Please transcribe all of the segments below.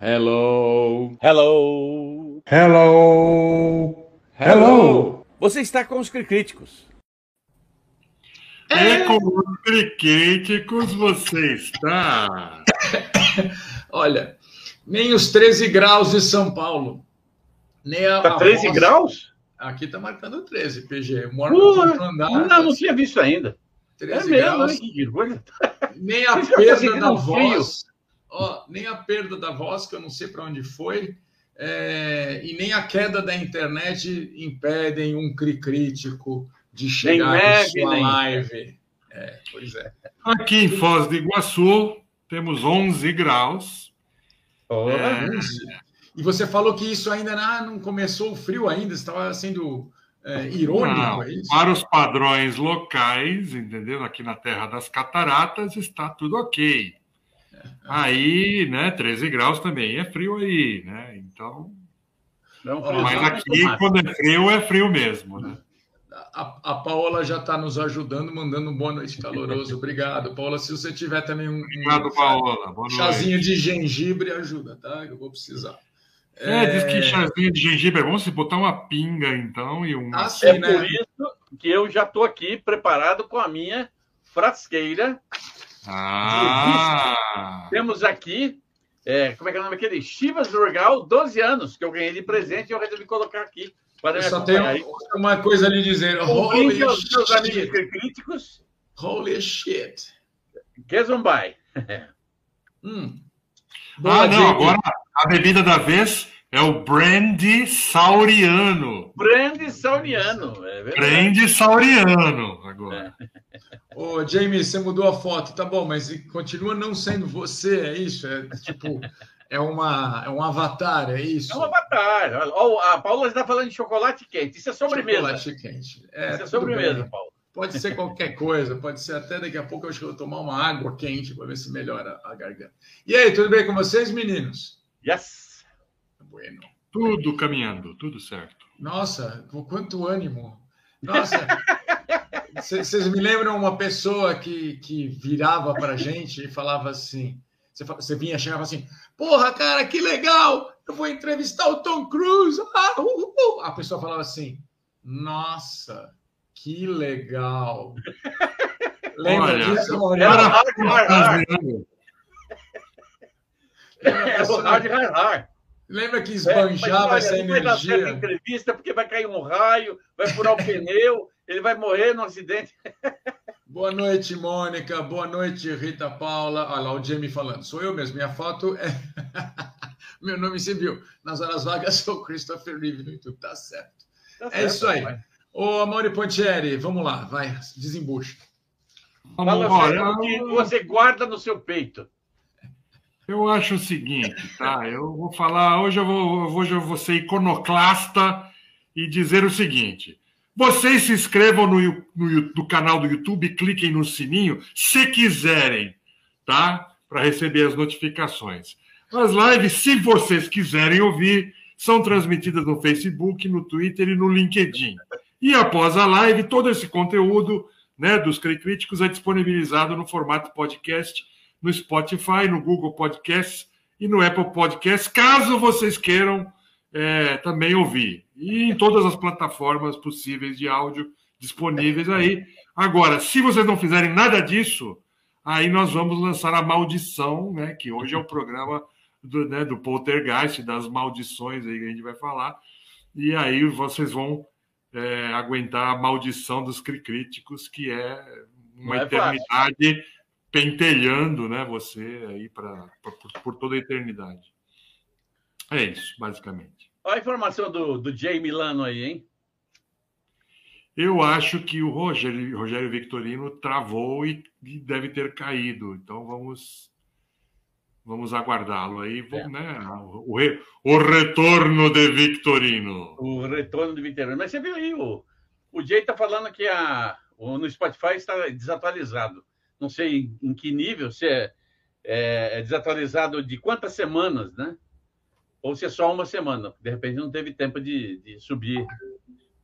Hello. Hello. Hello. Hello. Você está com os críticos. É com os críticos você está. Olha, nem os 13 graus de São Paulo. Nem a, Tá 13 voz- graus? Aqui tá marcando 13, PG. Eu moro no andar. Não, não tinha visto ainda. 13 É mesmo, graus. coisa. Nem a perda da um frio? Ó, nem a perda da voz, que eu não sei para onde foi. é, e nem a queda da internet impedem um cri crítico de chegar neve, em sua nem- live. É, pois é. Aqui em Foz do Iguaçu, temos 11 graus. É. E você falou que isso ainda ah, não começou o frio ainda, você estava sendo é, irônico, Não, é isso? para os padrões locais, entendeu? Aqui na Terra das Cataratas está tudo ok. Aí, né, 13 graus também é frio aí, né? Então, Não, mas aqui, quando é frio, é frio mesmo, né? A, a Paola já está nos ajudando, mandando um boa noite caloroso. Obrigado, Paola. Se você tiver também um, um Obrigado, Paola. Boa noite. chazinho de gengibre, ajuda, tá? Eu vou precisar. É, diz que chazinho de gengibre é bom se botar uma pinga, então, e uma. Ah, sim, É né? por isso que eu já estou aqui preparado com a minha frasqueira. Ah! Temos aqui, é, como é que é o nome aquele? Chivas Durgal, 12 anos, que eu ganhei de presente e eu resolvi colocar aqui. Para só tenho uma coisa a lhe dizer. Holy aos meus amigos shit. críticos. Holy shit. Kesumbai. Hum. Ah, não, agora a bebida da vez é o Brandy Sauriano. Brandy Sauriano. É verdade. Brandy Sauriano, agora. Ô, Jamie, você mudou a foto, tá bom, mas continua não sendo você, é isso? É tipo, é, uma, é um avatar, é isso? É um avatar. Olha, ó, a Paula está falando de chocolate quente. Isso é sobremesa. Chocolate quente. É, Isso é sobremesa, bem. Paulo. Pode ser qualquer coisa, pode ser até daqui a pouco eu acho que eu vou tomar uma água quente para ver se melhora a garganta. E aí, tudo bem com vocês, meninos? Yes. Bueno. Tudo caminhando, tudo certo. Nossa, com quanto ânimo. Nossa, vocês me lembram uma pessoa que, que virava para gente e falava assim: você, vinha chegava assim, porra, cara, que legal! Eu vou entrevistar o Tom Cruise. Ah, uh, uh, uh." A pessoa falava assim: nossa, que legal. Lembra Olha, disso, Era Maurício? o hard, hard, hard. É o hard, hard, hard. Lembra que É, esbanjava mas, essa olha, não vai dar energia? entrevista porque vai cair um raio, vai furar o pneu, ele vai morrer no acidente. Boa noite, Mônica. Boa noite, Rita Paula. Olha lá o Jamie falando. Sou eu mesmo. Minha foto é. Meu nome você viu. Nas horas vagas sou Christopher Reeve no YouTube. Tá certo. Tá É certo, isso aí. Ô, Amaury Pontieri, vamos lá. Vai, desembucha. Fala que você guarda no seu peito. Eu acho o seguinte, tá? Eu vou falar, hoje eu vou, hoje eu vou ser iconoclasta e dizer o seguinte. Vocês se inscrevam no, no, no canal do YouTube, cliquem no sininho, se quiserem, tá? Para receber as notificações. As lives, se vocês quiserem ouvir, são transmitidas no Facebook, no Twitter e no LinkedIn. E após a live, todo esse conteúdo né, dos Críticos é disponibilizado no formato podcast no Spotify, no Google Podcasts e no Apple Podcasts, caso vocês queiram é, também ouvir. E em todas as plataformas possíveis de áudio disponíveis aí. Agora, se vocês não fizerem nada disso, aí nós vamos lançar a maldição, né? Que hoje é o programa do, né, do Poltergeist, das maldições aí que a gente vai falar. E aí vocês vão é, aguentar a maldição dos críticos, que é uma é eternidade pentelhando né, você aí pra, pra- por, por toda a eternidade. É isso, basicamente. Olha a informação do, do Jay Milano aí, hein? Eu acho que o Rogério, Rogério Victorino travou e, e deve ter caído. Então vamos vamos aguardá-lo aí. Vamos, né, o, re- o retorno de Victorino. O retorno do Vitorino. Mas você viu aí, o, o Jay tá falando que a, o, no Spotify está desatualizado. Não sei em, que nível, se é, é, é desatualizado de quantas semanas, né? Ou se é só uma semana. De repente não teve tempo de, de subir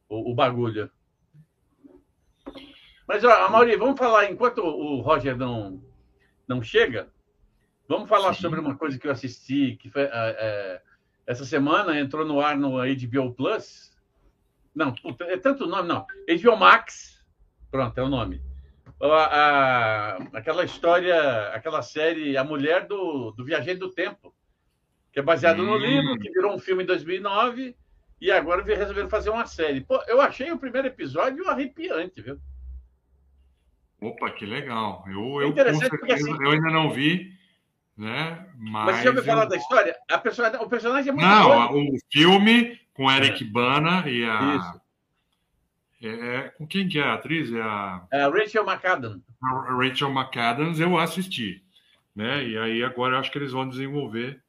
o, o bagulho. Mas, ó, Mauri, vamos falar, enquanto o Roger não, não chega, Vamos falar Sim. sobre uma coisa que eu assisti, que foi, é, é, essa semana entrou no ar no HBO Plus. Não, é tanto nome, não. HBO Max. Pronto, é o nome. A, aquela história, aquela série A Mulher do, do Viajante do Tempo, que é baseado hum. no livro, que virou um filme em 2009 e agora resolveram fazer uma série. Pô, eu achei o primeiro episódio arrepiante, viu? Opa, que legal. Eu, eu, certeza, porque, assim, eu ainda não vi, né? Mas, Mas você já ouviu eu... falar da história? A personagem, o personagem é muito Não, o filme com Eric é. Bana e a. Isso. É, com quem que é a atriz? É a... É Rachel McAdams. A Rachel McAdams eu assisti. Né? E aí agora eu acho que eles vão desenvolver.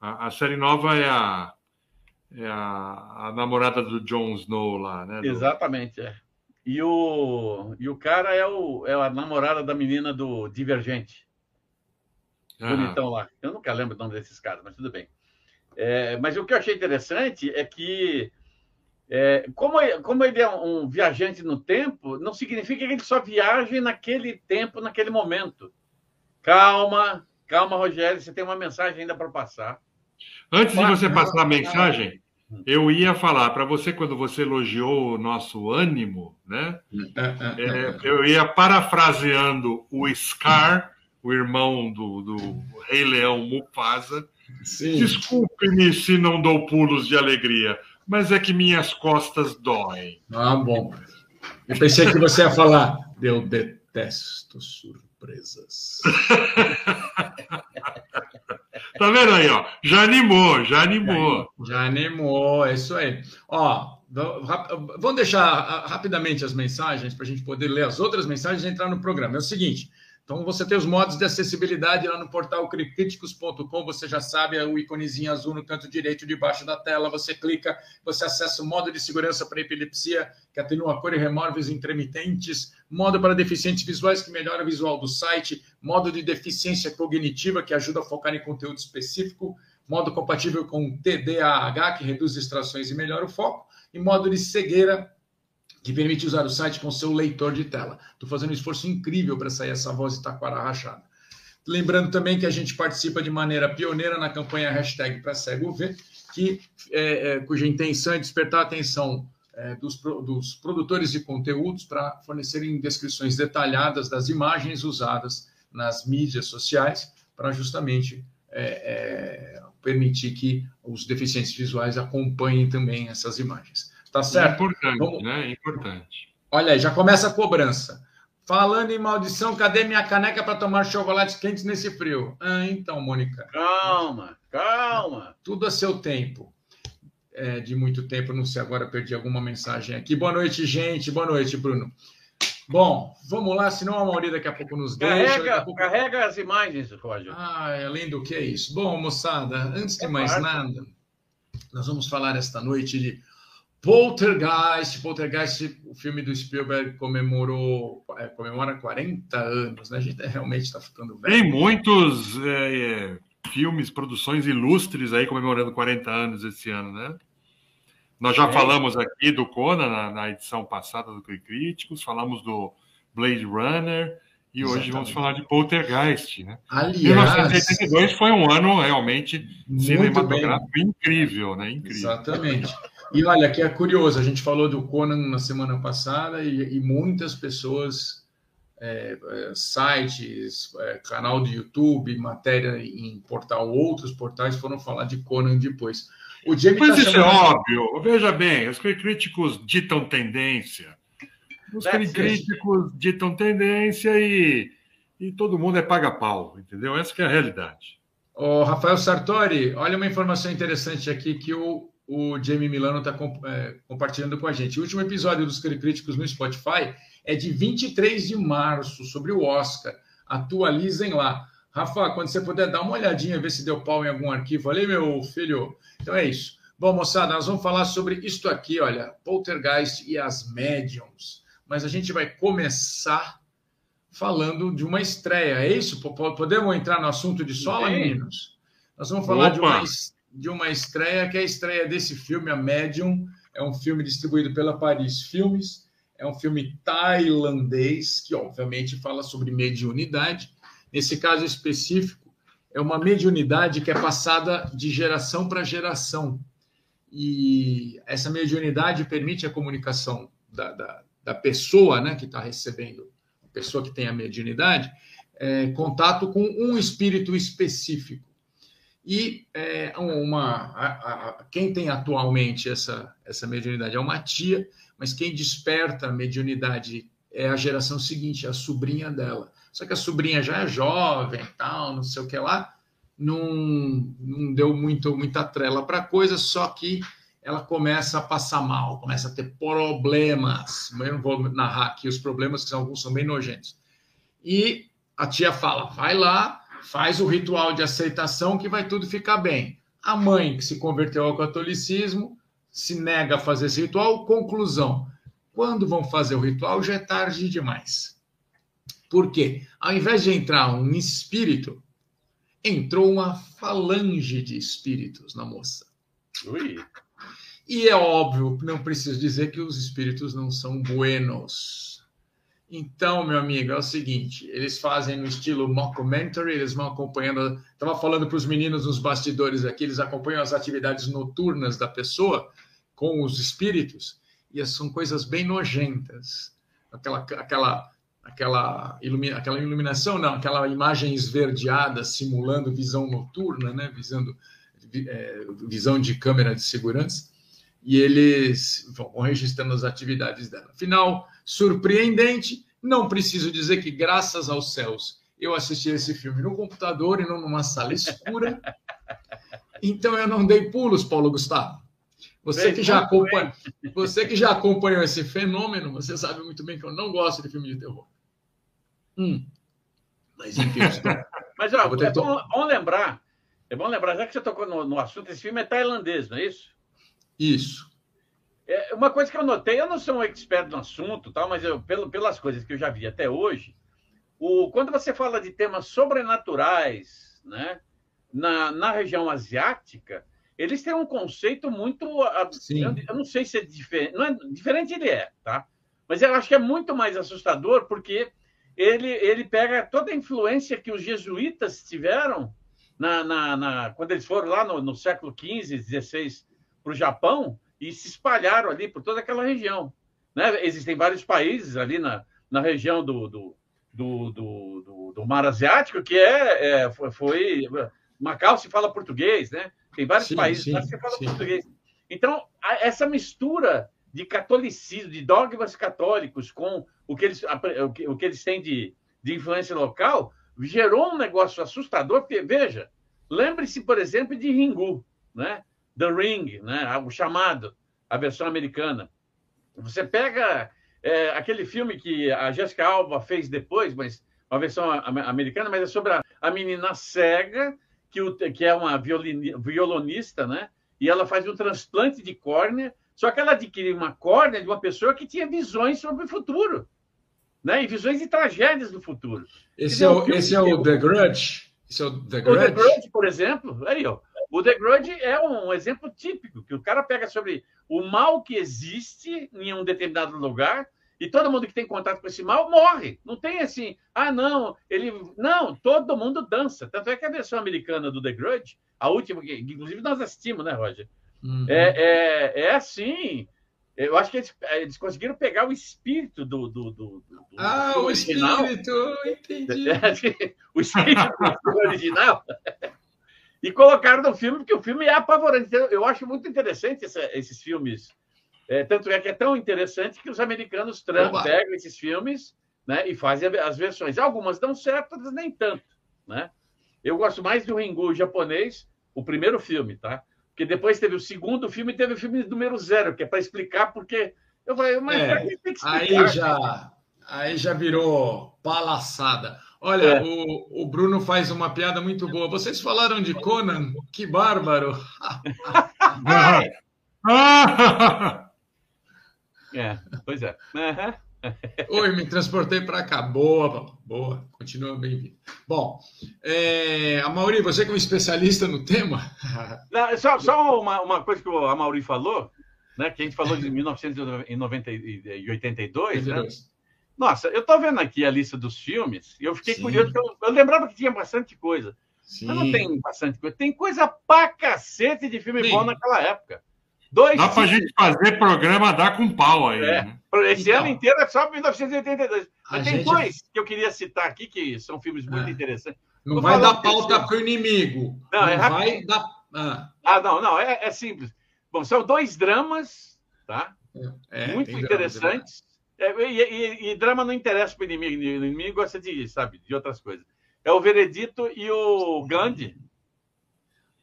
A, a série nova é a, é a, a namorada do Jon Snow lá, né? Do... Exatamente, é. E o, e o cara é, o, é a namorada da menina do Divergente. Ah. Bonitão lá. Eu nunca lembro o nome desses caras, mas tudo bem. É, mas o que eu achei interessante é que, é, como, ele, como ele é um viajante no tempo, não significa que ele só viaje naquele tempo, naquele momento. Calma, calma, Rogério, você tem uma mensagem ainda para passar. Antes de você passar a mensagem, eu ia falar para você, quando você elogiou o nosso ânimo, né? É, eu ia parafraseando o Scar, o irmão do, do Rei Leão Mufasa. Desculpe-me se não dou pulos de alegria, mas é que minhas costas doem. Ah, bom. Eu pensei que você ia falar, eu detesto surpresas. Tá vendo aí, ó? Já animou, já animou. Já, animou, é isso aí. Ó, vamos deixar rapidamente as mensagens para a gente poder ler as outras mensagens e entrar no programa. É o seguinte. Então, você tem os modos de acessibilidade lá no portal criticos.com. Você já sabe, é o íconezinho azul no canto direito debaixo da tela. Você clica, você acessa o modo de segurança para epilepsia, que atenua cor e remove os intermitentes. Modo para deficientes visuais, que melhora o visual do site. Modo de deficiência cognitiva, que ajuda a focar em conteúdo específico. Modo compatível com TDAH, que reduz distrações e melhora o foco. E modo de cegueira, que permite usar o site com seu leitor de tela. Estou fazendo um esforço incrível para sair essa voz de taquara rachada. Lembrando também que a gente participa de maneira pioneira na campanha hashtag para cego ver, que, é, é, cuja intenção é despertar a atenção é, dos, dos, produtores de conteúdos para fornecerem descrições detalhadas das imagens usadas nas mídias sociais, para justamente é, é, permitir que os deficientes visuais acompanhem também essas imagens. Tá certo? É importante, Vamos... né? É importante. Olha aí, já começa a cobrança. Falando em maldição, cadê minha caneca para tomar chocolates quentes nesse frio? Ah, então, Mônica. Calma, calma. Tudo a seu tempo. É, de muito tempo, não sei agora, perdi alguma mensagem aqui. Boa noite, gente. Boa noite, Bruno. Bom, vamos lá, senão a Mauri daqui a pouco nos carrega, deixa. Pouco... Carrega as imagens, Roger. Ah, além do que é isso. Bom, moçada, antes de é mais parte. nada, nós vamos falar esta noite de Poltergeist, Poltergeist, o filme do Spielberg comemorou, é, comemora 40 anos, né? A gente realmente está ficando velho. Tem muitos é, é, filmes, produções ilustres aí comemorando 40 anos esse ano, né? Nós já é. falamos aqui do Conan na, na edição passada do Críticos, falamos do Blade Runner e Exatamente. hoje vamos falar de Poltergeist, né? Aliás, 1982 foi um ano realmente cinematográfico bem. incrível, né? Incrível. Exatamente. E olha, que é curioso, a gente falou do Conan na semana passada e, e muitas pessoas, é, é, sites, é, canal do YouTube, matéria em portal, outros portais foram falar de Conan depois. O Jamie Mas tá isso é chamando... é óbvio. Veja bem, os críticos ditam tendência. Os That's críticos it. ditam tendência e, e todo mundo é paga-pau, entendeu? Essa é a realidade. O Rafael Sartori, olha uma informação interessante aqui que o o Jamie Milano está é, compartilhando com a gente. O último episódio dos Críticos no Spotify é de 23 de março, sobre o Oscar. Atualizem lá. Rafa, quando você puder dar uma olhadinha, ver se deu pau em algum arquivo ali, meu filho. Então é isso. Bom, moçada, nós vamos falar sobre isto aqui, olha, Poltergeist e as Mediums. Mas a gente vai começar falando de uma estreia. É isso? Podemos entrar no assunto de sola, meninos? Nós vamos falar Opa. de uma estreia de uma estreia, que é a estreia desse filme, A Medium. É um filme distribuído pela Paris Filmes. É um filme tailandês, que obviamente fala sobre mediunidade. Nesse caso específico, é uma mediunidade que é passada de geração para geração. E essa mediunidade permite a comunicação da, da, da pessoa né, que está recebendo, a pessoa que tem a mediunidade, é, contato com um espírito específico. E é, uma, a, a, quem tem atualmente essa, essa mediunidade é uma tia, mas quem desperta a mediunidade é a geração seguinte, a sobrinha dela. Só que a sobrinha já é jovem, tal, não sei o que lá, não, não deu muito, muita trela para coisa, só que ela começa a passar mal, começa a ter problemas. Eu não vou narrar aqui os problemas, que alguns são bem nojentos. E a tia fala: vai lá, faz o ritual de aceitação que vai tudo ficar bem. A mãe, que se converteu ao catolicismo, se nega a fazer esse ritual. Conclusão: quando vão fazer o ritual, já é tarde demais. Por quê? Ao invés de entrar um espírito, entrou uma falange de espíritos na moça. Ui. E é óbvio, não preciso dizer que os espíritos não são buenos. Então, meu amigo, é o seguinte: eles fazem no estilo mockumentary, eles vão acompanhando. Estava falando para os meninos nos bastidores aqui, eles acompanham as atividades noturnas da pessoa com os espíritos, e são coisas bem nojentas. Aquela, aquela aquela, ilumina, aquela iluminação, não, aquela imagem esverdeada simulando visão noturna, né? Visando, é, visão de câmera de segurança, e eles vão registrando as atividades dela. Final surpreendente, não preciso dizer que, graças aos céus, eu assisti esse filme no computador e não numa sala escura. Então eu não dei pulos, Paulo Gustavo. Você que, já acompanha, você que já acompanhou esse fenômeno, você sabe muito bem que eu não gosto de filme de terror. Hum. Mas enfim. Mas ó, é bom, bom, lembrar, é bom lembrar, já que você tocou no, no, assunto, esse filme é tailandês, não é isso? Isso. É, uma coisa que eu notei, eu não sou um expert no assunto, tal, mas eu, pelo, pelas coisas que eu já vi até hoje, o, quando você fala de temas sobrenaturais, né, na, na região asiática, eles têm um conceito muito. Sim. Eu, eu não sei se é diferente. Não é diferente, ele é, tá? Mas eu acho que é muito mais assustador porque ele, ele pega toda a influência que os jesuítas tiveram na, na, na quando eles foram lá no, no século XV, XVI para o Japão e se espalharam ali por toda aquela região. Né? Existem vários países ali na, na região do, do, do, do, do Mar Asiático que é, é foi, Macau se fala português, né? Tem vários sim, países sim, que se fala sim. português. Então, essa mistura de catolicismo, de dogmas católicos com o que eles, o que eles têm de, de influência local, gerou um negócio assustador, porque, veja, lembre-se, por exemplo, de Ringu, né? The Ring, né? o chamado, a versão americana. Você pega é, aquele filme que a Jessica Alba fez depois, mas uma versão americana, mas é sobre a, a menina cega que, o, que é uma violonista, né? E ela faz um transplante de córnea, só que ela adquire uma córnea de uma pessoa que tinha visões sobre o futuro, né? E visões de tragédias do futuro. Esse, é o, esse é o The Grudge? Esse é o The Grudge? O The Grudge, por exemplo, aí, ó. O The Grudge é um exemplo típico, que o cara pega sobre o mal que existe em um determinado lugar e todo mundo que tem contato com esse mal morre. Não tem assim, ah, não, ele. Não, todo mundo dança. Tanto é que a versão americana do The Grudge, a última, que inclusive nós assistimos, né, Roger? Uhum. É, é, é assim. Eu acho que eles, eles conseguiram pegar o espírito do. do, do, do ah, o espírito, entendi. o espírito original. e colocaram no filme, porque o filme é apavorante. Eu acho muito interessante essa, esses filmes é, tanto é que é tão interessante que os americanos pegam esses filmes né, e fazem as versões. Algumas dão certo, outras nem tanto. Né? Eu gosto mais do Ringu japonês, o primeiro filme, tá? Porque depois teve o segundo filme e teve o filme número zero, que é para explicar porque. Eu falei, mas é, tem que Aí já, aí já virou palaçada. Olha, é. o, o Bruno faz uma piada muito boa. Vocês falaram de Conan? Que bárbaro! É, pois é. Oi, me transportei para cá. Boa, boa. Continua bem-vindo. Bom, é, a Mauri, você que é um especialista no tema. Não, só, só uma, uma coisa que a Mauri falou, né? Que a gente falou de 1982, né? Nossa, eu estou vendo aqui a lista dos filmes e eu fiquei Sim. curioso, eu, eu, lembrava que tinha bastante coisa. Sim. Mas não tem bastante coisa. Tem coisa pra cacete de filme Sim. bom naquela época. Dois dá pra gente fazer programa dar com pau aí. É. Né? Esse então, ano inteiro é só 1982. Mas tem gente... dois que eu queria citar aqui, que são filmes muito é. interessantes. Não Tô vai dar pauta para o inimigo. Não, é não é vai dar. Ah. ah, não, não, é, é, simples. Bom, são dois dramas, tá? É, é muito interessantes. Drama, e, e, e, drama não interessa para o inimigo. O inimigo gosta de, sabe, de outras coisas. É o Veredito e o Gandhi.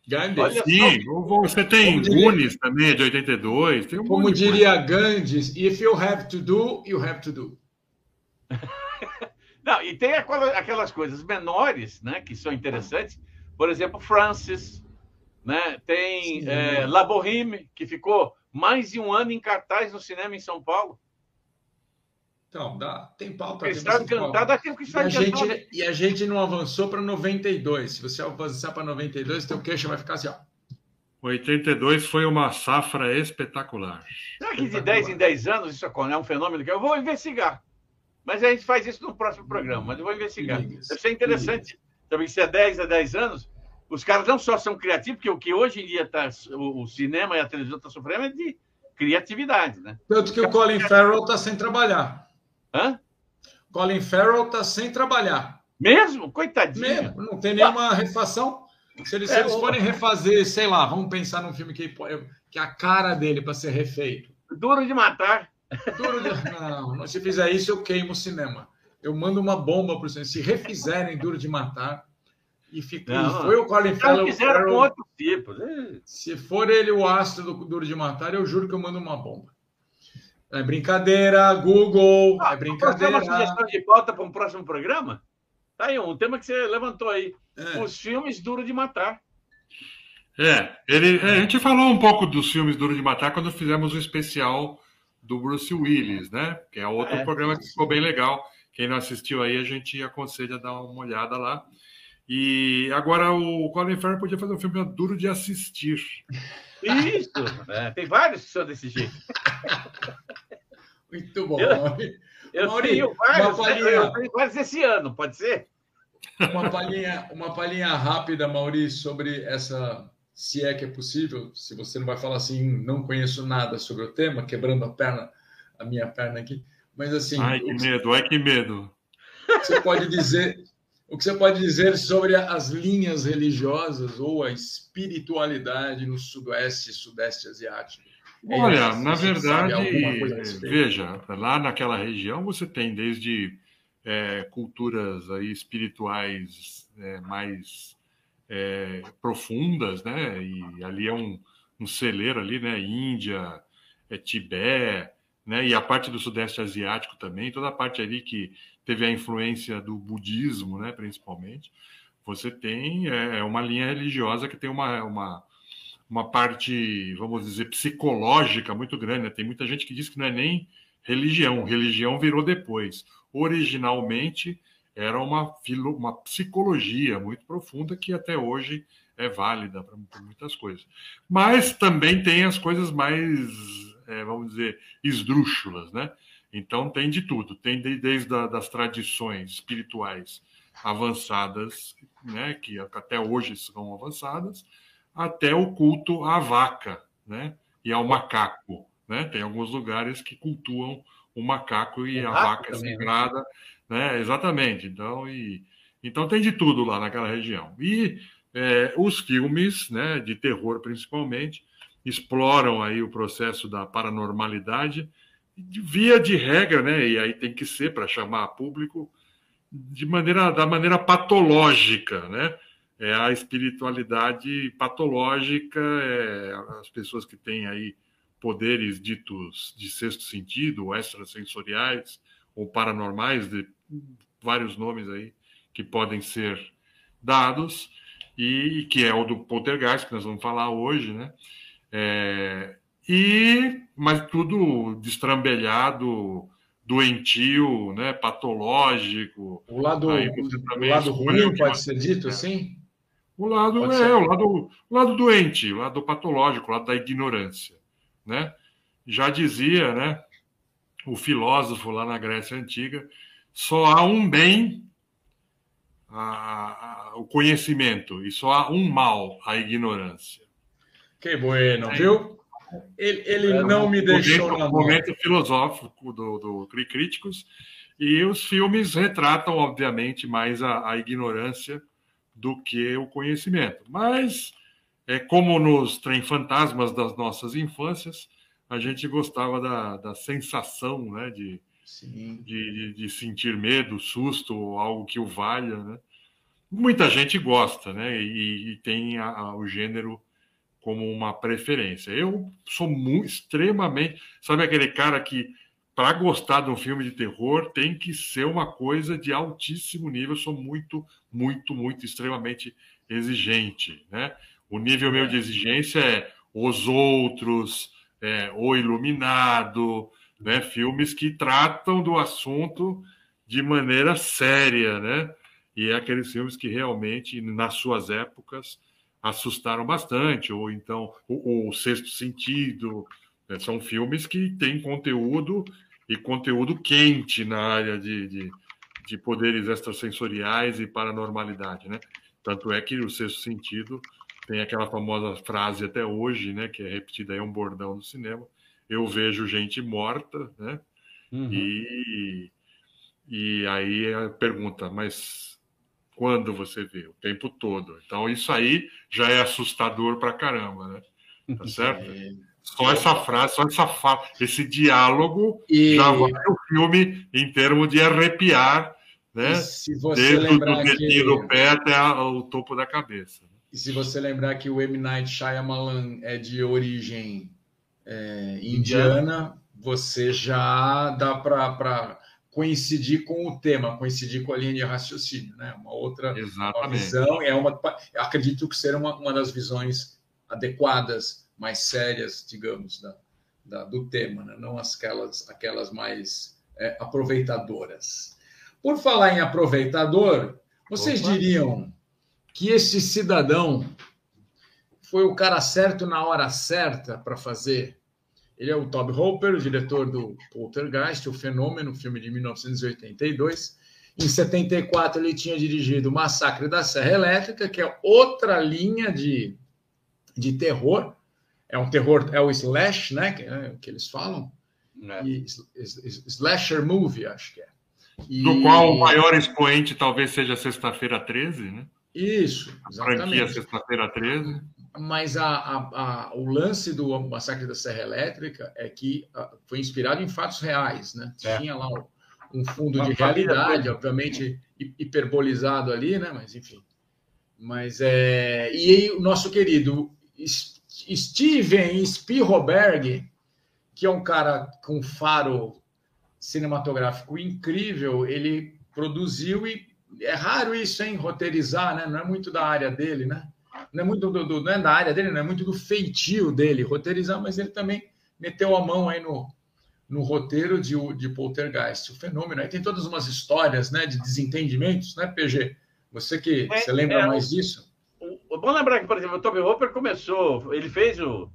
Gandhi, Olha sim. Só. Você tem Gunis também, de 82. Tem um como diria Gandhi, if you have to do, you have to do. Não, e tem aquelas coisas menores, né, que são interessantes. Por exemplo, Francis, né? Tem é, La Boheme, que ficou mais de um ano em cartaz no cinema em São Paulo. Então, dá, tem pauta. Cristal Encantado, aquilo que está a gente E a gente não avançou para 92. Se você avançar para 92, teu queixo vai ficar assim, ó. 82 foi uma safra espetacular. Será que de 10 em 10 anos isso é um fenômeno que eu vou investigar? Mas a gente faz isso no próximo programa, mas eu vou investigar. Deve ser interessante. Também se é 10 a 10 anos, os caras não só são criativos, porque o que hoje em dia tá, o, o cinema e a televisão estão tá sofrendo é de criatividade, né? Tanto que o Colin Farrell está sem trabalhar. Hã? Colin Farrell está sem trabalhar. Mesmo? Coitadinho. Mesmo, não tem nenhuma refação. Se eles, é, se eles forem refazer, sei lá, vamos pensar num filme que, que a cara dele para ser refeito. Duro de matar. Duro de... Não, se fizer isso, eu queimo o cinema. Eu mando uma bomba para o cinema. Se refizerem Duro de Matar e, fica... não, foi o Colin Farrell. Fizeram com outro tipo. Né? Se for ele o astro do Duro de Matar, eu juro que eu mando uma bomba. É brincadeira, Google, ah, é brincadeira. Uma sugestão de pauta para um próximo programa? Tá aí, um tema que você levantou aí. É. Os filmes Duro de Matar. É, ele, é, a gente falou um pouco dos filmes Duro de Matar quando fizemos o especial do Bruce Willis, né? Que é outro é. programa que ficou bem legal. Quem não assistiu aí, a gente aconselha a dar uma olhada lá. E agora o Colin Farrell podia fazer um filme duro de assistir. Isso! É, tem vários que são desse jeito. Muito bom. Eu, eu Mauri, tenho vários, né? palhinha, eu tenho vários esse ano, pode ser? Uma palhinha, uma palhinha rápida, Mauri, sobre essa se é que é possível, se você não vai falar assim, não conheço nada sobre o tema, quebrando a perna, a minha perna aqui, mas assim. Ai, que medo, ai, que medo. Você pode dizer. O que você pode dizer sobre as linhas religiosas ou a espiritualidade no sudoeste e sudeste asiático? É Olha, na verdade, veja, lá naquela região você tem desde é, culturas aí espirituais é, mais é, profundas, né? E ali é um, um celeiro ali, né? Índia, é, Tibete, né? E a parte do Sudeste Asiático também, toda a parte ali que teve a influência do budismo, né? Principalmente, você tem é, é uma linha religiosa que tem uma, uma uma parte, vamos dizer, psicológica muito grande. Né? Tem muita gente que diz que não é nem religião, religião virou depois. Originalmente era uma, filo, uma psicologia muito profunda que até hoje é válida para muitas coisas. Mas também tem as coisas mais, é, vamos dizer, esdrúxulas, né? Então tem de tudo, tem desde a, das tradições espirituais avançadas, né, que até hoje são avançadas, até o culto à vaca, né, e ao macaco, né? Tem alguns lugares que cultuam o macaco e a vaca é sagrada, né? Exatamente. Então, e, então tem de tudo lá naquela região. E é, os filmes, né, de terror principalmente, exploram aí o processo da paranormalidade via de regra, né? E aí tem que ser para chamar público de maneira da maneira patológica, né? É a espiritualidade patológica, é, as pessoas que têm aí poderes ditos de sexto sentido, ou extrasensoriais, ou paranormais, de vários nomes aí que podem ser dados, e que é o do poltergeist, que nós vamos falar hoje, né? É, e, mas tudo destrambelhado, doentio, né, patológico. O lado, o lado ruim pode ser dito assim? O lado pode é ser. o lado, o lado doente, o lado patológico, o lado da ignorância, né? Já dizia, né, o filósofo lá na Grécia Antiga, só há um bem a, a, o conhecimento e só há um mal, a ignorância. Que bueno, viu? Ele, ele é, não me deixou momento, na momento filosófico do, do Críticos e os filmes retratam, obviamente, mais a, a ignorância do que o conhecimento. Mas, é como nos trem fantasmas das nossas infâncias, a gente gostava da, da sensação né, de, de, de, sentir medo, susto, algo que o valha. Né? Muita gente gosta né, e, e tem a, a, o gênero como uma preferência. Eu sou muito, extremamente. Sabe aquele cara que, para gostar de um filme de terror, tem que ser uma coisa de altíssimo nível. Eu sou muito, muito, muito, extremamente exigente. Né? O nível meu de exigência é Os Outros é, O Iluminado, né? filmes que tratam do assunto de maneira séria, né? E é aqueles filmes que realmente, nas suas épocas, assustaram bastante, ou então o, o Sexto Sentido, né? são filmes que têm conteúdo e conteúdo quente na área de, de, de poderes extrasensoriais e paranormalidade, né? Tanto é que o Sexto Sentido tem aquela famosa frase até hoje, né, que é repetida aí um bordão no cinema. Eu vejo gente morta, né? Uhum. E, e aí a pergunta, mas quando você vê? O tempo todo. Então isso aí já é assustador pra caramba, né? Tá certo? É. Só essa frase, só essa fa... esse diálogo e... já vai o filme em termos de arrepiar, né? se você Desde o dedinho que... do pé até o topo da cabeça. E se você lembrar que o M. Night Shyamalan é de origem é, indiana, você já dá para coincidir com o tema, coincidir com a linha de raciocínio, né? Uma outra uma visão, é uma, acredito que será uma, uma das visões adequadas, mais sérias, digamos, da, da do tema, né? não aquelas, aquelas mais é, aproveitadoras. Por falar em aproveitador, vocês Opa. diriam que esse cidadão foi o cara certo na hora certa para fazer. Ele é o Toby Hooper, o diretor do Poltergeist, o Fenômeno, filme de 1982. Em 74 ele tinha dirigido o Massacre da Serra Elétrica, que é outra linha de, de terror. É um terror, é o slash, né, que, é, que eles falam. É. E, slasher movie, acho que é. E... Do qual o maior expoente talvez seja Sexta-feira 13, né? Isso, exatamente. Franquia sexta-feira 13. Mas a, a, a, o lance do massacre da Serra Elétrica é que a, foi inspirado em fatos reais, né? É. Tinha lá um fundo Uma de realidade, obviamente hiperbolizado ali, né? Mas enfim. Mas é. E aí, o nosso querido Steven Spielberg, que é um cara com faro cinematográfico incrível, ele produziu e é raro isso, hein? Roteirizar, né? Não é muito da área dele, né? Não é muito do, do, não é da área dele, não é muito do feitio dele roteirizar, mas ele também meteu a mão aí no, no roteiro de, de Poltergeist. O fenômeno aí tem todas umas histórias, né? De desentendimentos, né, PG? Você que é, você lembra é, mais disso? O, bom lembrar que, por exemplo, o Toby Hopper começou, ele fez o,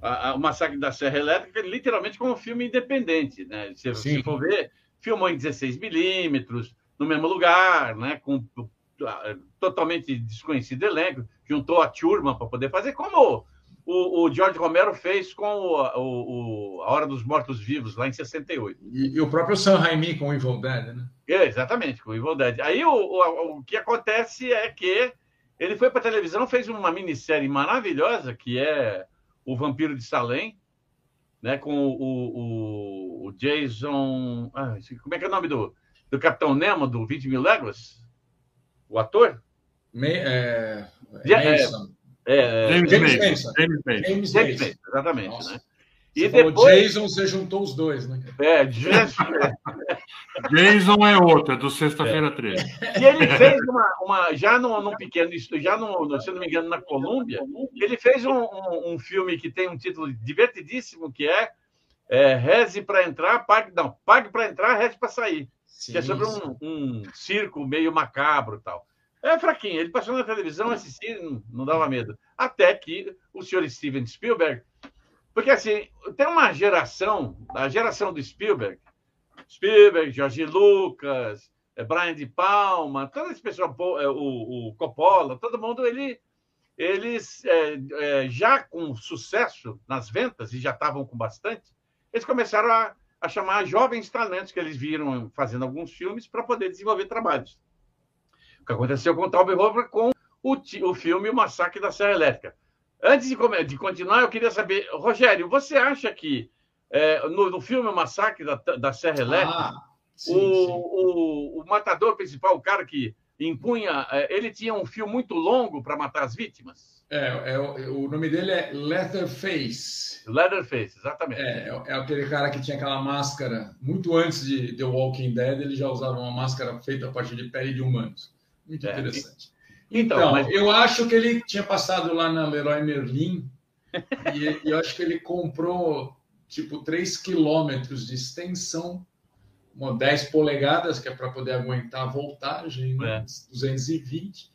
a, a, o Massacre da Serra Elétrica literalmente como um filme independente, né? Se for ver, filmou em 16 milímetros, no mesmo lugar, né, com totalmente desconhecido elenco, juntou a turma para poder fazer, como o, o, George Romero fez com o, o, A Hora dos Mortos Vivos, lá em 68. E, e o próprio Sam Raimi com o Evil Dead, né? É, exatamente, com o Evil Dead. Aí o, o, o que acontece é que ele foi para a televisão, fez uma minissérie maravilhosa, que é O Vampiro de Salem, né, com o, o, o Jason... Ah, como é que é o nome do do Capitão Nemo, do 20 Mil Léguas? O ator? Me, é, é, é, James, James Mason. James Mason. James Mason, exatamente. Nossa. Né? E você depois... Jason, você juntou os dois, né? É, Jason, Jason é outro, é do Sexta-feira 13. E ele fez uma, uma já num, num pequeno, já no, se não me engano, na Colômbia, ele fez um, um, um, filme que tem um título divertidíssimo, que é, é Reze para entrar, pague, não, pague para entrar, reze para sair. Sim, que é sobre um, um, circo meio macabro tal. É fraquinho. Ele passou na televisão, assistir, não, não dava medo. Até que o senhor Steven Spielberg. Porque, assim, tem uma geração, a geração do Spielberg, Spielberg, George Lucas, é, Brian de Palma, todo esse pessoal, é, o, o Coppola, todo mundo, ele, eles é, é, já com sucesso nas ventas, e já estavam com bastante, eles começaram a, a chamar jovens talentos que eles viram fazendo alguns filmes para poder desenvolver trabalhos. O que aconteceu com o Toby Hooper com o, o filme O Massacre da Serra Elétrica. Antes de, de, continuar, eu queria saber, Rogério, você acha que é, no, no, filme O Massacre da, da Serra Elétrica, ah, sim, o, sim. O, o, matador principal, o cara que impunha, é, ele tinha um fio muito longo para matar as vítimas? É, é, o nome dele é Leatherface. Leatherface, exatamente. É, é, aquele cara que tinha aquela máscara, muito antes de The Walking Dead, ele já usava uma máscara feita a partir de pele de humanos. Muito é, interessante. Então, então mas... eu acho que ele tinha passado lá na Leroy Merlin e, e eu acho que ele comprou tipo 3 quilômetros de extensão, uma 10 polegadas, que é para poder aguentar a voltagem, né? 220.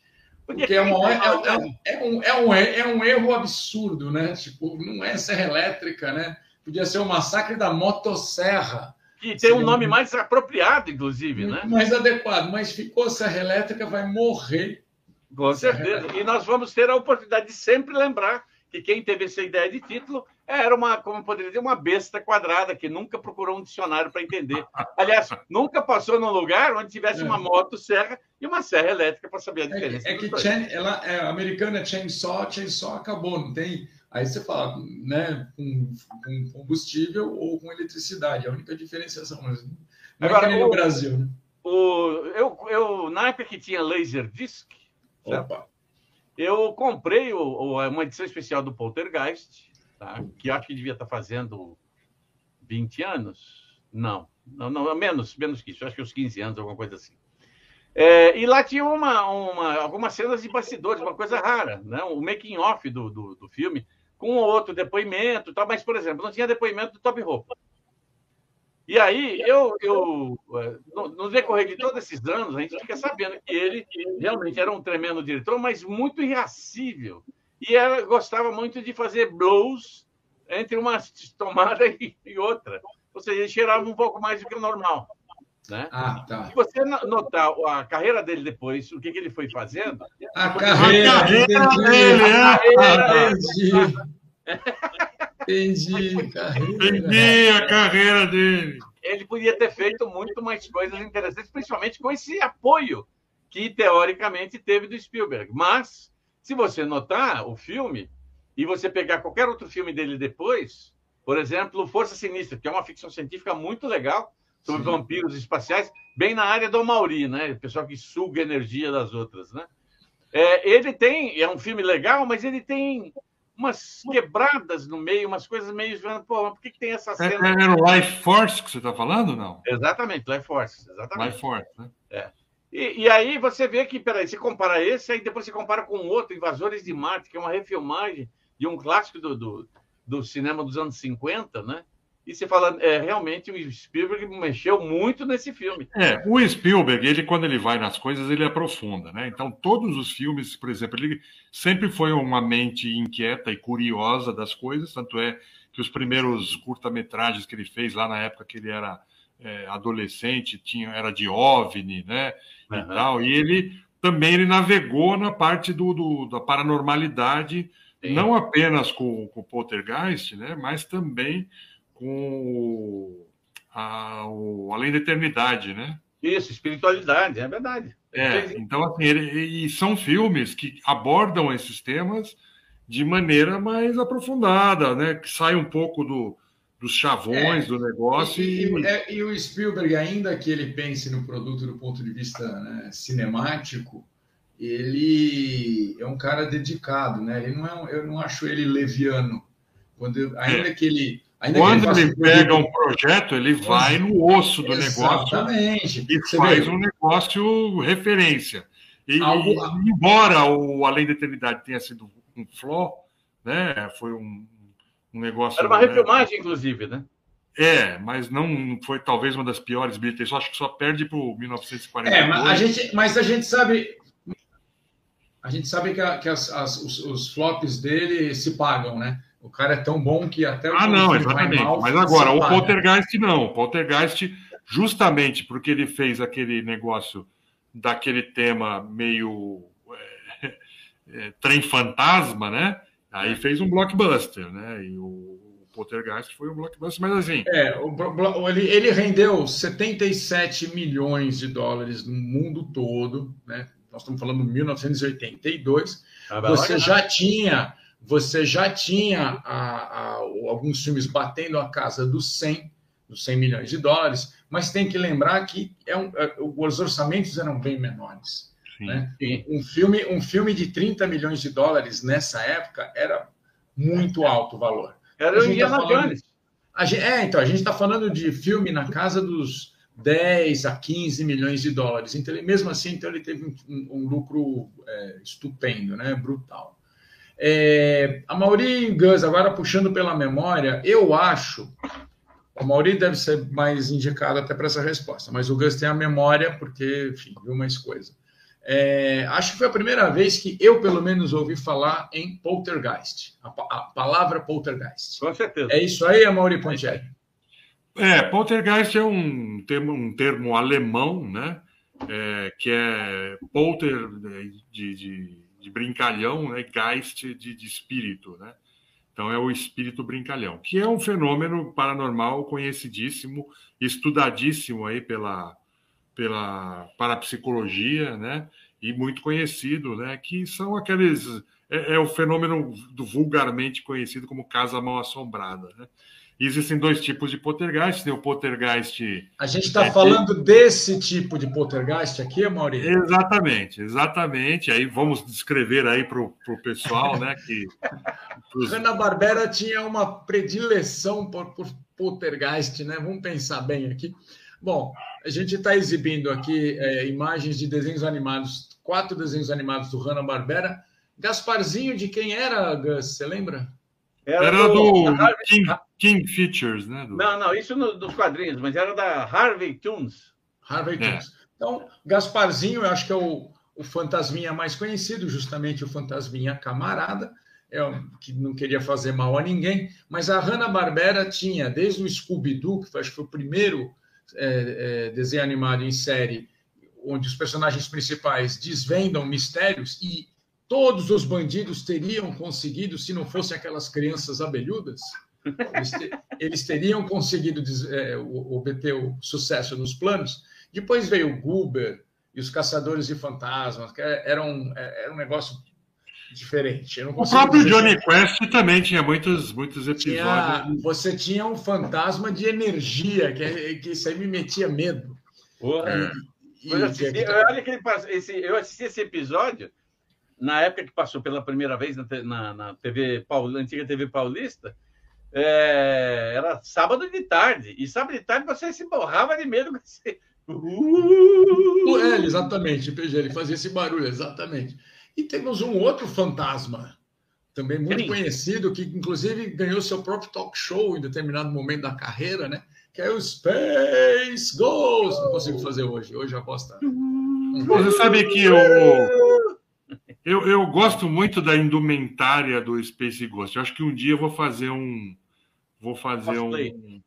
Porque é, uma, é, é, é, um, é, um, é um erro absurdo, né? Tipo, não é serra elétrica, né? Podia ser o massacre da motosserra. Que tem um nome mais apropriado, inclusive, né? Mais adequado, mas ficou serra elétrica, vai morrer com certeza. E nós vamos ter a oportunidade de sempre lembrar que quem teve essa ideia de título era uma, como poderia dizer, uma besta quadrada que nunca procurou um dicionário para entender. Aliás, nunca passou num lugar onde tivesse uma moto serra e uma serra elétrica para saber a é diferença. É, é que chain, ela é americana é chainsaw, chainsaw acabou, não tem. Aí você fala, né, com, com combustível ou com eletricidade, a única diferenciação. Mas não é Agora, é no Brasil, né? O, eu, eu, na época que tinha laser disc, Opa. Eu comprei o, o, uma edição especial do Poltergeist, tá? que acho que devia estar fazendo 20 anos. Não, não, não menos, menos que isso, acho que uns 15 anos, alguma coisa assim. É, e lá tinha uma, uma, algumas cenas de bastidores, uma coisa rara, né? o making off do, do, do filme, com outro depoimento, tal, mas, por exemplo, não tinha depoimento do Top Roupa. E aí, eu, eu é, no, decorrer de todos esses anos, a gente fica sabendo que ele realmente era um tremendo diretor, mas muito irracível. E ela gostava muito de fazer blows entre uma tomada e, outra. Ou seja, ele cheirava um pouco mais do que o normal. Né? Ah, tá. Se você notar a carreira dele depois, o que, que ele foi fazendo. A carreira, a carreira dele, é. a carreira dele. Entendi, carreira. Entendi a carreira dele. Ele podia ter feito muito mais coisas interessantes, principalmente com esse apoio que, teoricamente, teve do Spielberg. Mas, se você notar o filme, e você pegar qualquer outro filme dele depois, por exemplo, Força Sinistra, que é uma ficção científica muito legal, sobre Sim. vampiros espaciais, bem na área do Mauri, né? O pessoal que suga a energia das outras, né? É, ele tem, é um filme legal, mas ele tem umas quebradas no meio, umas coisas meio. Pô, por que, que tem essa cena? É, era o Life Force que você está falando, não? Exatamente, Life Force. Exatamente. Life Force, né? É. E, e, aí você vê que, peraí, você compara esse, aí depois você compara com outro, Invasores de Marte, que é uma refilmagem de um clássico do, do, do cinema dos anos 50, né? E você fala, é, realmente o Spielberg mexeu muito nesse filme. É, o Spielberg, ele quando ele vai nas coisas, ele aprofunda, né? Então, todos os filmes, por exemplo, ele sempre foi uma mente inquieta e curiosa das coisas, tanto é que os primeiros curta-metragens que ele fez lá na época que ele era é, adolescente, tinha, era de OVNI, né? Uhum. E tal, e ele também ele navegou na parte do, do da paranormalidade, Sim. não apenas com, com o Poltergeist, né? Mas também com a, o Além da Eternidade, né? Isso, espiritualidade, é verdade. É, então, assim, ele, e são filmes que abordam esses temas de maneira mais aprofundada, né? Que sai um pouco do, dos chavões é, do negócio. E, e... É, e, o Spielberg, ainda que ele pense no produto do ponto de vista né, cinemático, ele é um cara dedicado, né? Ele não é um, eu não acho ele leviano. Quando, ainda é. que ele Ainda Quando ele, ele pega um projeto, ele vai no osso do Exatamente. negócio e Você faz vê? um negócio referência. E, Algo... embora o Além da Eternidade tenha sido um flop, né? Foi um, um negócio. Era uma né? refilmagem, inclusive, né? É, mas não foi talvez uma das piores bilheterias. Acho que só perde para o 1942. É, mas a gente, mas a gente sabe, a gente sabe que, a, que as, as, os, os flops dele se pagam, né? O cara é tão bom que até o Ah, não, exatamente. Mal, Mas agora, o Poltergeist não. O Poltergeist justamente porque ele fez aquele negócio daquele tema meio é, é, trem fantasma, né? Aí fez um blockbuster, né? E o Poltergeist foi um blockbuster, mas assim. É, o, ele, ele rendeu 77 milhões de dólares no mundo todo, né? Nós estamos falando de 1982. Ah, você já tinha, você já tinha a, a, alguns filmes batendo a casa dos 100, dos 100 milhões de dólares, mas tem que lembrar que é um, é, os orçamentos eram bem menores. Né? Um, filme, um filme de 30 milhões de dólares nessa época era muito alto o valor. Era o Indiana tá Jones. é, então, a gente está falando de filme na casa dos 10 a 15 milhões de dólares. Então, ele, mesmo assim, então, ele teve um, um lucro é, estupendo, né? brutal. É, a Mauri Gus, agora puxando pela memória, eu acho. A Mauri deve ser mais indicada até para essa resposta, mas o Gus tem a memória, porque, enfim, viu mais coisa. É, acho que foi a primeira vez que eu, pelo menos, ouvi falar em poltergeist. A, a palavra poltergeist. Com certeza. É isso aí, Amaury Pontieri? É, poltergeist é um termo, um termo alemão, né? É, que é polter de, de, de, brincalhão, né? Geist de, de espírito, né? Então é o espírito brincalhão, que é um fenômeno paranormal conhecidíssimo, estudadíssimo aí pela, pela parapsicologia, né? E muito conhecido, né? Que são aqueles é, é o fenômeno do vulgarmente conhecido como casa mal assombrada, né? Existem dois tipos de poltergeist. Tem o poltergeist. A gente está é, falando desse tipo de poltergeist aqui, Maurício? Exatamente, exatamente. Aí vamos descrever aí para o pessoal, né? Que pros... Hanna Barbera tinha uma predileção por, por poltergeist, né? Vamos pensar bem aqui. Bom, a gente está exibindo aqui é, imagens de desenhos animados, quatro desenhos animados do Hanna-Barbera. Gasparzinho, de quem era, Gus? Você lembra? Era, era do, do King, King, Features, né? Do... Não, não, isso no, dos quadrinhos, mas era da Harvey Tunes. Harvey é. Tunes. Então, Gasparzinho, eu acho que é o, o fantasminha mais conhecido, justamente o fantasminha camarada é, que não queria fazer mal a ninguém, mas a Hanna-Barbera tinha, desde o Scooby-Doo, que foi, acho que foi o primeiro é, é, desenho animado em série, onde os personagens principais desvendam mistérios e todos os bandidos teriam conseguido, se não fossem aquelas crianças abelhudas, eles, te, eles teriam conseguido é, obter o sucesso nos planos. Depois veio o Goober e os Caçadores de Fantasmas, que era um, era um negócio diferente. o próprio Johnny Quest também tinha muitos, muitos episódios. Tinha, você tinha um fantasma de energia, que, que isso aí me metia medo. É. E, eu, assisti, olha que ele, esse, eu assisti esse episódio na época que passou pela primeira vez na, na, na TV Paul, antiga TV Paulista. É, era sábado de tarde. E sábado de tarde você se borrava de medo. Você... Uh! É, exatamente, PG, ele fazia esse barulho, exatamente. E temos um outro fantasma, também muito Sim. conhecido, que inclusive ganhou seu próprio talk show em determinado momento da carreira, né? Que é o Space Ghost. Não consigo fazer hoje. Hoje a aposta. Você sabe que eu, eu, eu gosto muito da indumentária do Space Ghost. Eu acho que um dia eu vou fazer um. Vou fazer cosplay. um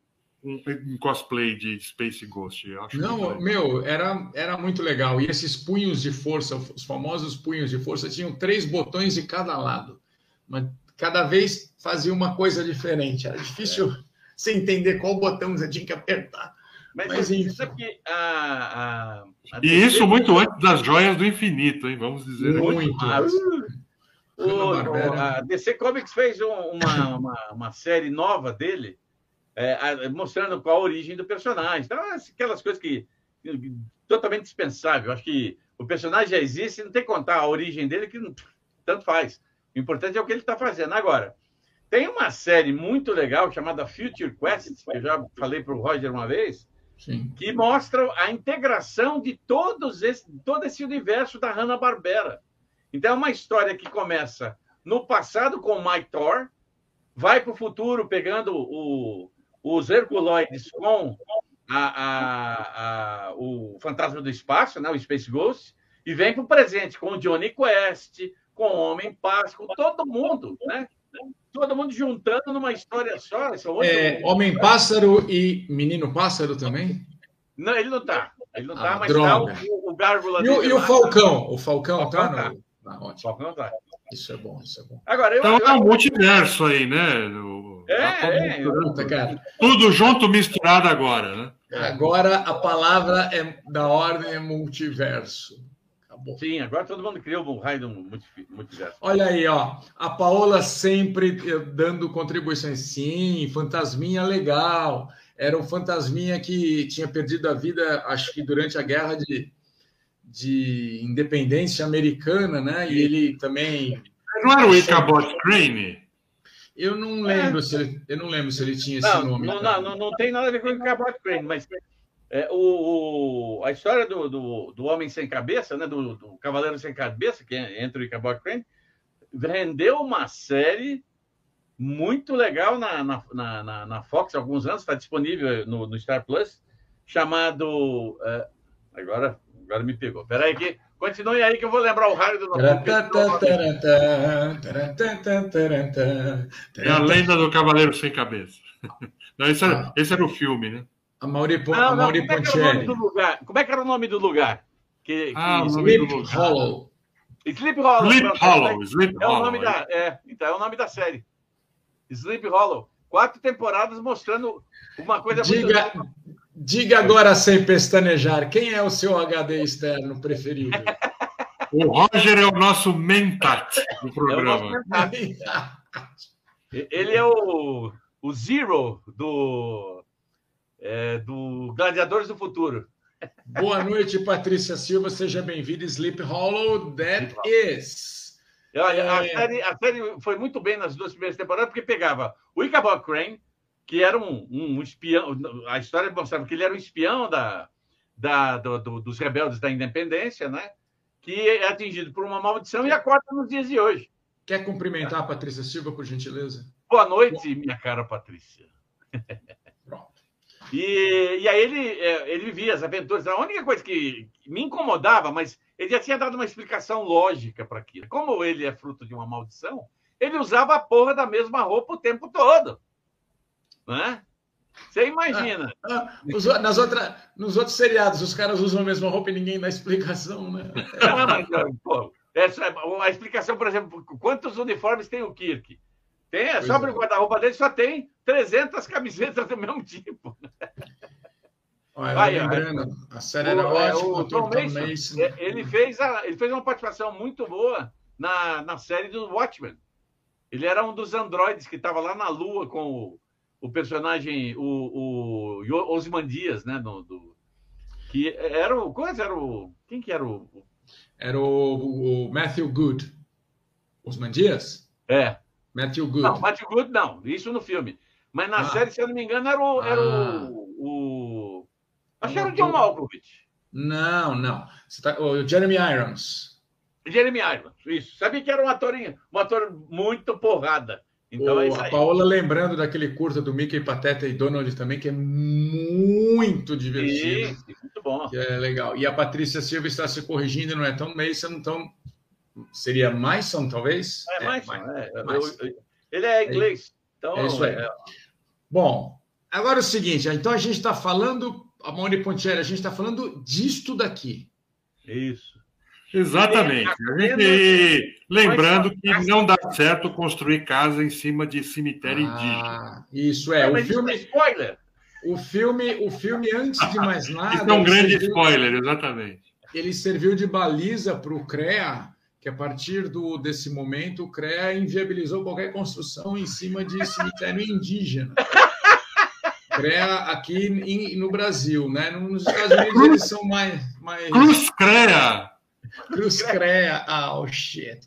um, um cosplay de Space Ghost. Não, meu, era, era muito legal. E esses punhos de força, os famosos punhos de força, tinham três botões de cada lado. Mas cada vez fazia uma coisa diferente. Era difícil é. você entender qual botão você tinha que apertar. Mas, Mas isso aqui, a, a, a e isso muito antes das joias do infinito, hein? Vamos dizer. Muito. antes. O, a DC Comics fez uma, uma, uma série nova dele, é, mostrando qual a origem do personagem. Então, aquelas coisas que totalmente dispensável. Acho que o personagem já existe, não tem que contar a origem dele, que não, tanto faz. O importante é o que ele está fazendo. Agora, tem uma série muito legal chamada Future Quest, que eu já falei para o Roger uma vez, Que mostra a integração de todos esse, todo esse universo da Hanna-Barbera. Então, é uma história que começa no passado com o Mike Thor, vai para o futuro pegando o, os Herculoides com a, a, a, o Fantasma do Espaço, né, o Space Ghost, e vem para o presente com o Johnny Quest, com o Homem Pássaro, com todo mundo, né? Todo mundo juntando numa história só. É, Homem Pássaro e Menino Pássaro também? Não, ele não tá. Ele não tá, Ah, mas droga. tá o, o Gárgula E, o- dele e o. Falcão? O Falcão, Falcão tá? tá. No... Ah, O ótimo. Falcão tá. Isso é bom, isso é bom. Agora, eu. Então eu- é um multiverso aí, né? O- É, tá é. Puta, cara. Tudo junto, misturado agora, né? Agora a palavra é da ordem é multiverso. Acabou. Sim, agora todo mundo criou um raio multiverso. Olha aí, ó. A Paola sempre eh, dando contribuições. Sim, fantasminha legal. Era um fantasminha que tinha perdido a vida, acho que durante a guerra de, de independência americana, né? E ele também. Não era o Ichabod Crane? Eu não lembro se ele, eu não lembro se ele tinha esse Não, nome. não, não, não, não tem nada a ver com o Cabot Crane, mas é, o, o- a história do, do, do Homem Sem Cabeça, né, do, do Cavaleiro Sem Cabeça, que é entre o Cabot Crane, rendeu uma série muito legal na, na, na, na- Fox há alguns anos, está disponível no, no Star Plus, chamado. é, agora, agora me pegou. Peraí, que continue aí que eu vou lembrar o raio do nome. É a lenda do Cavaleiro Sem Cabeça. Não, esse, Ah. era, esse era o filme, né? A Mauri, Não, a não, Mauri como é que era o nome do lugar? Como é que era o nome do lugar? Que, Ah, que- o nome do Sleep lugar. Hollow. Sleep Hollow. Sleep Hollow, Sleep É o Hollow. nome da, é, então, é o nome da série. Sleep Hollow. Quatro temporadas mostrando uma coisa Diga, diga agora sem pestanejar, quem é o seu HD externo preferido? O Roger é o nosso mentat do É o programa. nosso- Ele é o, o Zero do, é, do Gladiadores do Futuro. Boa noite, Patrícia Silva, seja bem-vinda. Sleep Hollow, that is. Olha, a, É. série, a série foi muito bem nas duas primeiras temporadas, porque pegava o Ichabod Crane, que era um, um espião. A história mostrava que ele era um espião da, da, do- do- dos rebeldes da independência, né? Que é atingido por uma maldição e acorda nos dias de hoje. Quer cumprimentar a Patrícia Silva, por gentileza? Boa noite, minha cara Patrícia. E, e aí ele, é, ele vivia as aventuras. A única coisa que me incomodava, mas ele já tinha dado uma explicação lógica para aquilo. Como ele é fruto de uma maldição, ele usava a porra da mesma roupa o tempo todo. Né? Você imagina. Ah, o- nas outra, nos outros seriados, os caras usam a mesma roupa e ninguém dá explicação, né? Não é mais, pô, essa, a explicação, por exemplo, quantos uniformes tem o Kirk? Tem, é só Pois é. o guarda-roupa dele só tem 300 camisetas do mesmo tipo. Olha, Vai, lembrando, a série era é, ótima, o Tom Mason, Mason. é, Ele fez, a, ele fez uma participação muito boa na, na série do Watchmen. Ele era um dos androides que estava lá na Lua com o, o personagem, o, o Ozymandias, né? No, do, que era o. Qual era o. Quem que era o. Era o, o Matthew Good. Osman Dias? É. Matthew Good. Não, Matthew Good não, isso no filme. Mas na Ah. série, se eu não me engano, era o. Era Ah. o, o- acho que era o John Malkovich. Não, não. Tá- O Jeremy Irons. Jeremy Irons, isso. Sabia que era um ator, um ator muito porrada. Então O- é isso a. Paola lembrando daquele curta do Mickey Pateta e Donald também, que é muito divertido. Sim, muito bom. Que é legal. E a Patrícia Silva está se corrigindo, não é tão Mason, então seria Mason, talvez? É, é, eu- eu- ele é inglês. Então, É isso aí. É, Bom, agora é o seguinte, então a gente está falando, a Moni Pontieri, a gente está falando disto daqui. isso. Exatamente. A gente, lembrando que não dá certo construir casa em cima de cemitério indígena. Ah, isso é. O Mas isso é filme, spoiler. o filme, o filme antes de mais nada, Isso é um ele grande serviu- spoiler, exatamente. ele serviu de baliza para o CREA, que a partir do, desse momento o CREA inviabilizou qualquer construção em cima de cemitério indígena. CREA aqui em- no Brasil, né? Nos Estados Unidos eles são mais, mais Cruz Crea! Cruz CREA. Ah, oh, shit.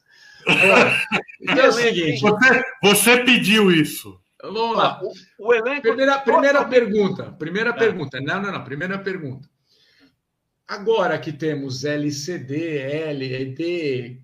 Então é o seguinte, Você, você pediu isso. vamos lá. O, o elenco. Primeira, primeira pergunta. Primeira Tá. pergunta. Não, não, não. Primeira pergunta. Agora que temos LCD, LED,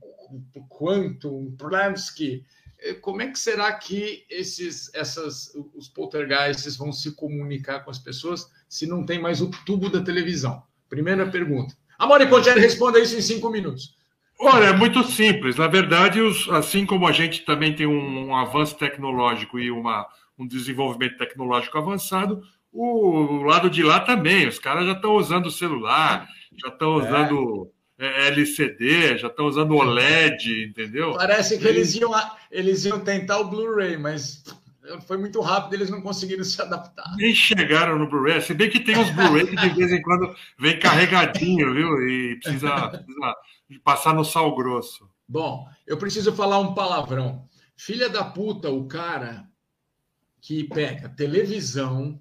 Quantum, Polanski, como é que será que esses, essas, os poltergeists vão se comunicar com as pessoas se não tem mais o tubo da televisão? Primeira pergunta. Amore Pontieri, responda isso em cinco minutos. Olha, é muito simples. Na verdade, os- assim como a gente também tem um, um avanço tecnológico e uma, um desenvolvimento tecnológico avançado, o lado de lá também. Os caras já estão usando celular, já estão É. usando é, LCD, já estão usando OLED, entendeu? Parece que eles iam, eles iam tentar o Blu-ray, mas foi muito rápido, eles não conseguiram se adaptar. Nem chegaram no Blu-ray. Se bem que tem uns Blu-ray que de vez em quando vem carregadinho, viu? E precisa, precisa passar no sal grosso. Bom, eu preciso falar um palavrão. Filha da puta, o cara que pega televisão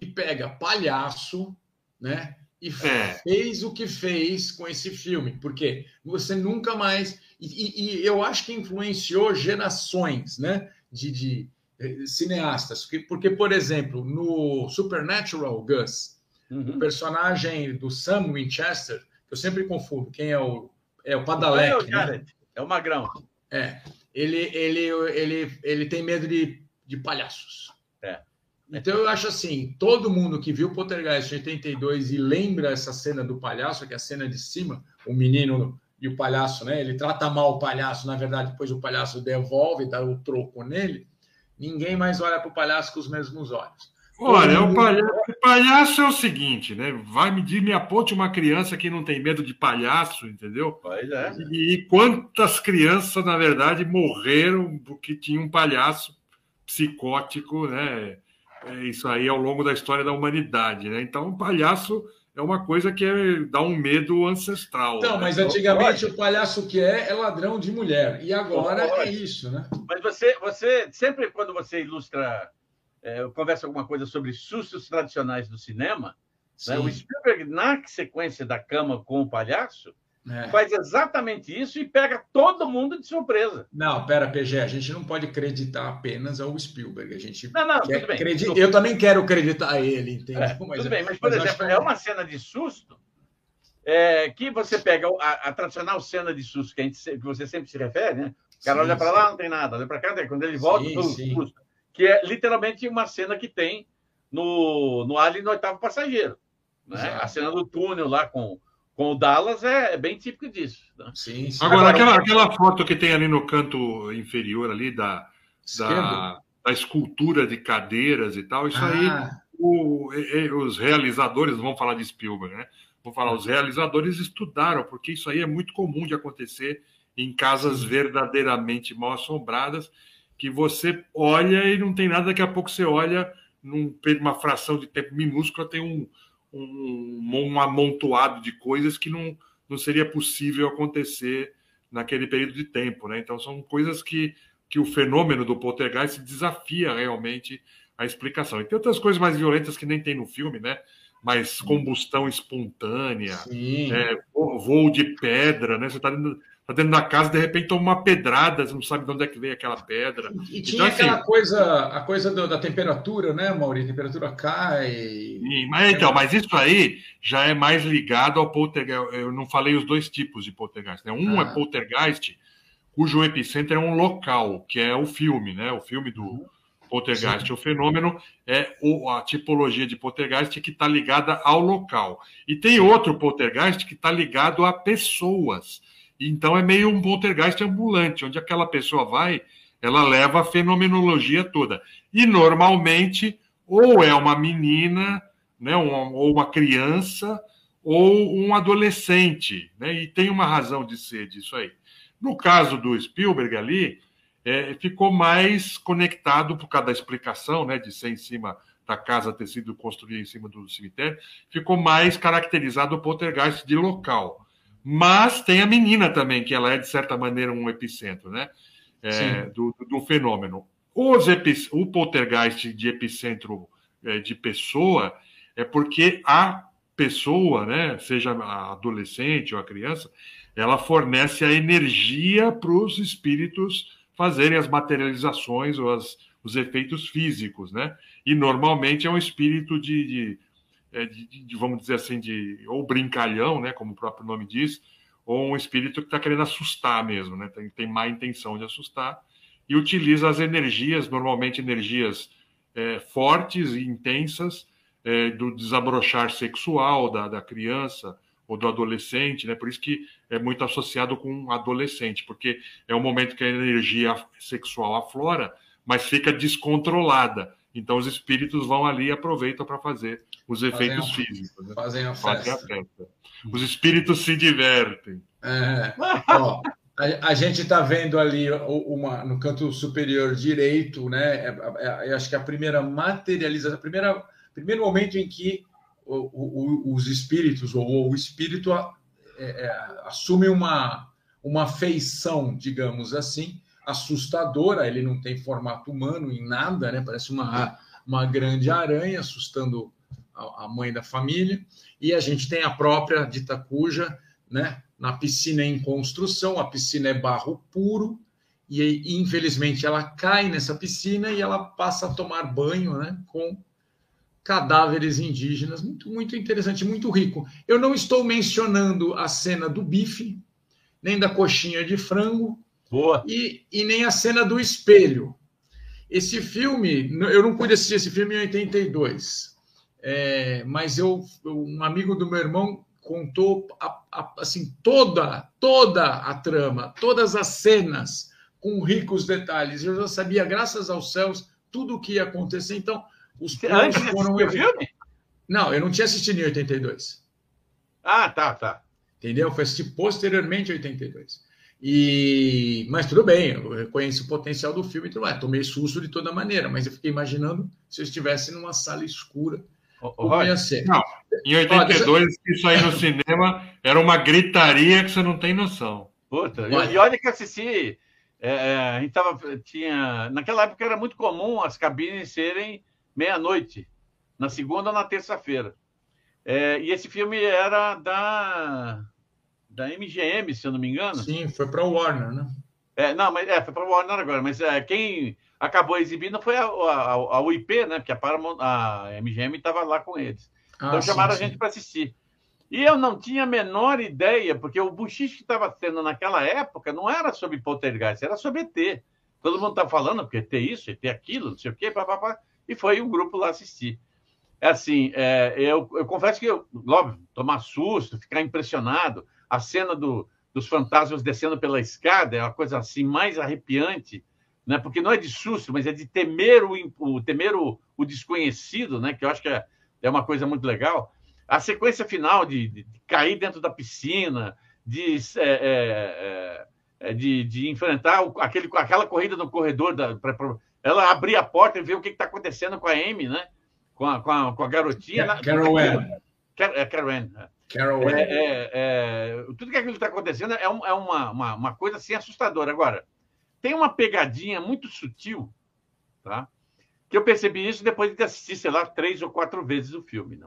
e pega palhaço, né? E É. fez o que fez com esse filme, porque você nunca mais. E, e- e eu acho que influenciou gerações, né? De, de, eh, cineastas. Porque, por exemplo, no Supernatural Gus, o Uhum. personagem do Sam Winchester, que eu sempre confundo, quem é o. É o Não é o Padalec, né? É o Magrão. É, ele, ele, ele, ele tem medo de, de palhaços. Então eu acho assim, todo mundo que viu Poltergeist 82 e lembra essa cena do palhaço, que é a cena de cima, o menino e o palhaço, né? Ele trata mal o palhaço, na verdade, depois o palhaço devolve, dá o troco nele. Ninguém mais olha para o palhaço com os mesmos olhos. Olha, o palhaço, o palhaço é o seguinte, né? Vai medir me aponte uma criança que não tem medo de palhaço, entendeu? Pois é. E quantas crianças, na verdade, morreram porque tinha um palhaço psicótico, né? É isso aí ao longo da história da humanidade, né? Então, o palhaço é uma coisa que é, dá um medo ancestral. Então, né? mas antigamente o palhaço que é é ladrão de mulher. E agora é isso, né? Mas você, você sempre quando você ilustra, é, conversa alguma coisa sobre sustos tradicionais do cinema, né, o Spielberg, na sequência da cama com o palhaço, é. faz exatamente isso e pega todo mundo de surpresa. Não, pera, PG, a gente não pode acreditar apenas ao Spielberg. A gente Não, não, quer tudo bem. acredi- Eu também quero acreditar a ele, entendeu? É, tudo bem, mas, por acho exemplo, que- é uma cena de susto é, que você pega a, a tradicional cena de susto que, a gente, que você sempre se refere, né? O cara Sim, olha para lá, não tem nada, olha para cá, quando ele volta, Sim, todo sim. susto. Que é literalmente uma cena que tem no, no Alien no Oitavo Passageiro. Né? A cena do túnel lá com, com o Dallas é, é bem típico disso. né? Sim, sim. Agora, Agora, aquela, aquela foto que tem ali no canto inferior ali da, da, da escultura de cadeiras e tal, isso aí Ah, o- e- e- os realizadores, vamos falar de Spielberg, né? Vamos falar, os realizadores estudaram, porque isso aí é muito comum de acontecer em casas verdadeiramente mal assombradas, que você olha e não tem nada, daqui a pouco você olha, num, uma fração de tempo minúscula, tem um, um, um amontoado de coisas que não, não seria possível acontecer naquele período de tempo, né? Então são coisas que, que o fenômeno do poltergeist desafia realmente a explicação. E tem outras coisas mais violentas que nem tem no filme, né? Mas combustão espontânea, é, vo- voo de pedra, né? Você está tá dentro da casa, de repente toma uma pedrada, você não sabe de onde é que veio aquela pedra. E tinha Então, assim- aquela coisa, a coisa do- da temperatura, né, Maurício? A temperatura cai. E- mas, então, mas isso aí já é mais ligado ao poltergeist. Eu não falei os dois tipos de poltergeist. Né? Um Ah. é poltergeist, cujo epicentro é um local, que é o filme, né? O filme do poltergeist. Sim. O fenômeno é o- a tipologia de poltergeist que está ligada ao local. E tem outro poltergeist que está ligado a pessoas. Então é meio um poltergeist ambulante, onde aquela pessoa vai, ela leva a fenomenologia toda. E normalmente, ou é uma menina, né, ou uma criança, ou um adolescente, né? E tem uma razão de ser disso aí. No caso do Spielberg ali, é, ficou mais conectado por causa da explicação, né, de ser em cima da casa ter sido construída em cima do cemitério, ficou mais caracterizado o poltergeist de local. Mas tem a menina também, que ela é, de certa maneira, um epicentro, né? É, do, do fenômeno. Os epi- o poltergeist de epicentro é, de pessoa é porque a pessoa, né, seja a adolescente ou a criança, ela fornece a energia para os espíritos fazerem as materializações ou as, os efeitos físicos, né? E normalmente é um espírito de, de, é, de- de- vamos dizer assim, de ou brincalhão, né, como o próprio nome diz, ou um espírito que está querendo assustar mesmo, né? Tem, tem má intenção de assustar e utiliza as energias, normalmente energias é, fortes e intensas é, do desabrochar sexual da, da criança ou do adolescente, né? Por isso que é muito associado com adolescente, porque é um momento que a energia sexual aflora, mas fica descontrolada. Então os espíritos vão ali e aproveitam para fazer os efeitos Fazem a- físicos. né? Fazem a Fazem a festa. festa. Os espíritos se divertem. É, ó, a, a gente está vendo ali uma, no canto superior direito, né? é- é- eu acho que a primeira materialização, a primeira, primeiro momento em que o- o- os espíritos, ou o espírito, é- é, assume uma, uma feição, digamos assim, assustadora. Ele não tem formato humano em nada, né? Parece uma, uma grande aranha assustando a, a mãe da família. E a gente tem a própria dita cuja, né? Na piscina em construção, a piscina é barro puro, e infelizmente ela cai nessa piscina e ela passa a tomar banho né, com cadáveres indígenas. Muito, muito interessante, muito rico. Eu não estou mencionando a cena do bife, nem da coxinha de frango, Boa. e, e nem a cena do espelho. Esse filme, eu não pude assistir esse filme em 82, é, mas eu, um amigo do meu irmão contou a- a- assim toda toda a trama, todas as cenas com ricos detalhes. Eu já sabia, graças aos céus, tudo o que ia acontecer. Então, os planos Antes foram o filme? Não, eu não tinha assistido em 82. Ah, tá, tá. Entendeu? Foi assistir posteriormente em 82. E, mas tudo bem, eu reconheço o potencial do filme e tudo mais. Tomei susto de toda maneira, mas eu fiquei imaginando se eu estivesse numa sala escura, Roger, ia ser. Não. Em 82, isso aí no cinema era uma gritaria que você não tem noção. Puta, e- Olha. e olha que assisti. é, é, a gente tava, tinha, naquela época era muito comum as cabines serem meia-noite, na segunda ou na terça-feira. É, e esse filme era da, da MGM, se eu não me engano. Sim, foi para o Warner, né? É, não, mas é, foi para o Warner agora, mas é, quem acabou exibindo foi a, a, a UIP, né? Porque a, Paramount, a MGM estava lá com eles. Ah, Então sim, chamaram sim. a gente para assistir. E eu não tinha a menor ideia, porque o buchiche que estava tendo naquela época não era sobre poltergeist, era sobre ET. Todo mundo está falando, porque ET isso, ET aquilo, não sei o quê, papapá. E foi um grupo lá assistir. É assim, é, eu, eu confesso que, eu, óbvio, tomar susto, ficar impressionado. A cena do, dos fantasmas descendo pela escada é uma coisa assim mais arrepiante, né? porque não é de susto, mas é de temer o, o, temer o, o desconhecido, né? que eu acho que é, é uma coisa muito legal. A sequência final de, de- de cair dentro da piscina, de, é, é, é, de, de enfrentar aquele, aquela corrida no corredor, da, pra- pra- ela abrir a porta e ver o que está acontecendo com a Amy, né? com, a, com, a, com a garotinha. Na- Carol Ann. Car- é, Carol Ann, é. Carol Ann. É, é, é, tudo que aquilo está acontecendo é, um- é uma, uma, uma coisa assim assustadora. Agora, tem uma pegadinha muito sutil, tá? Que eu percebi isso depois de assistir, sei lá, três ou quatro vezes o filme, né?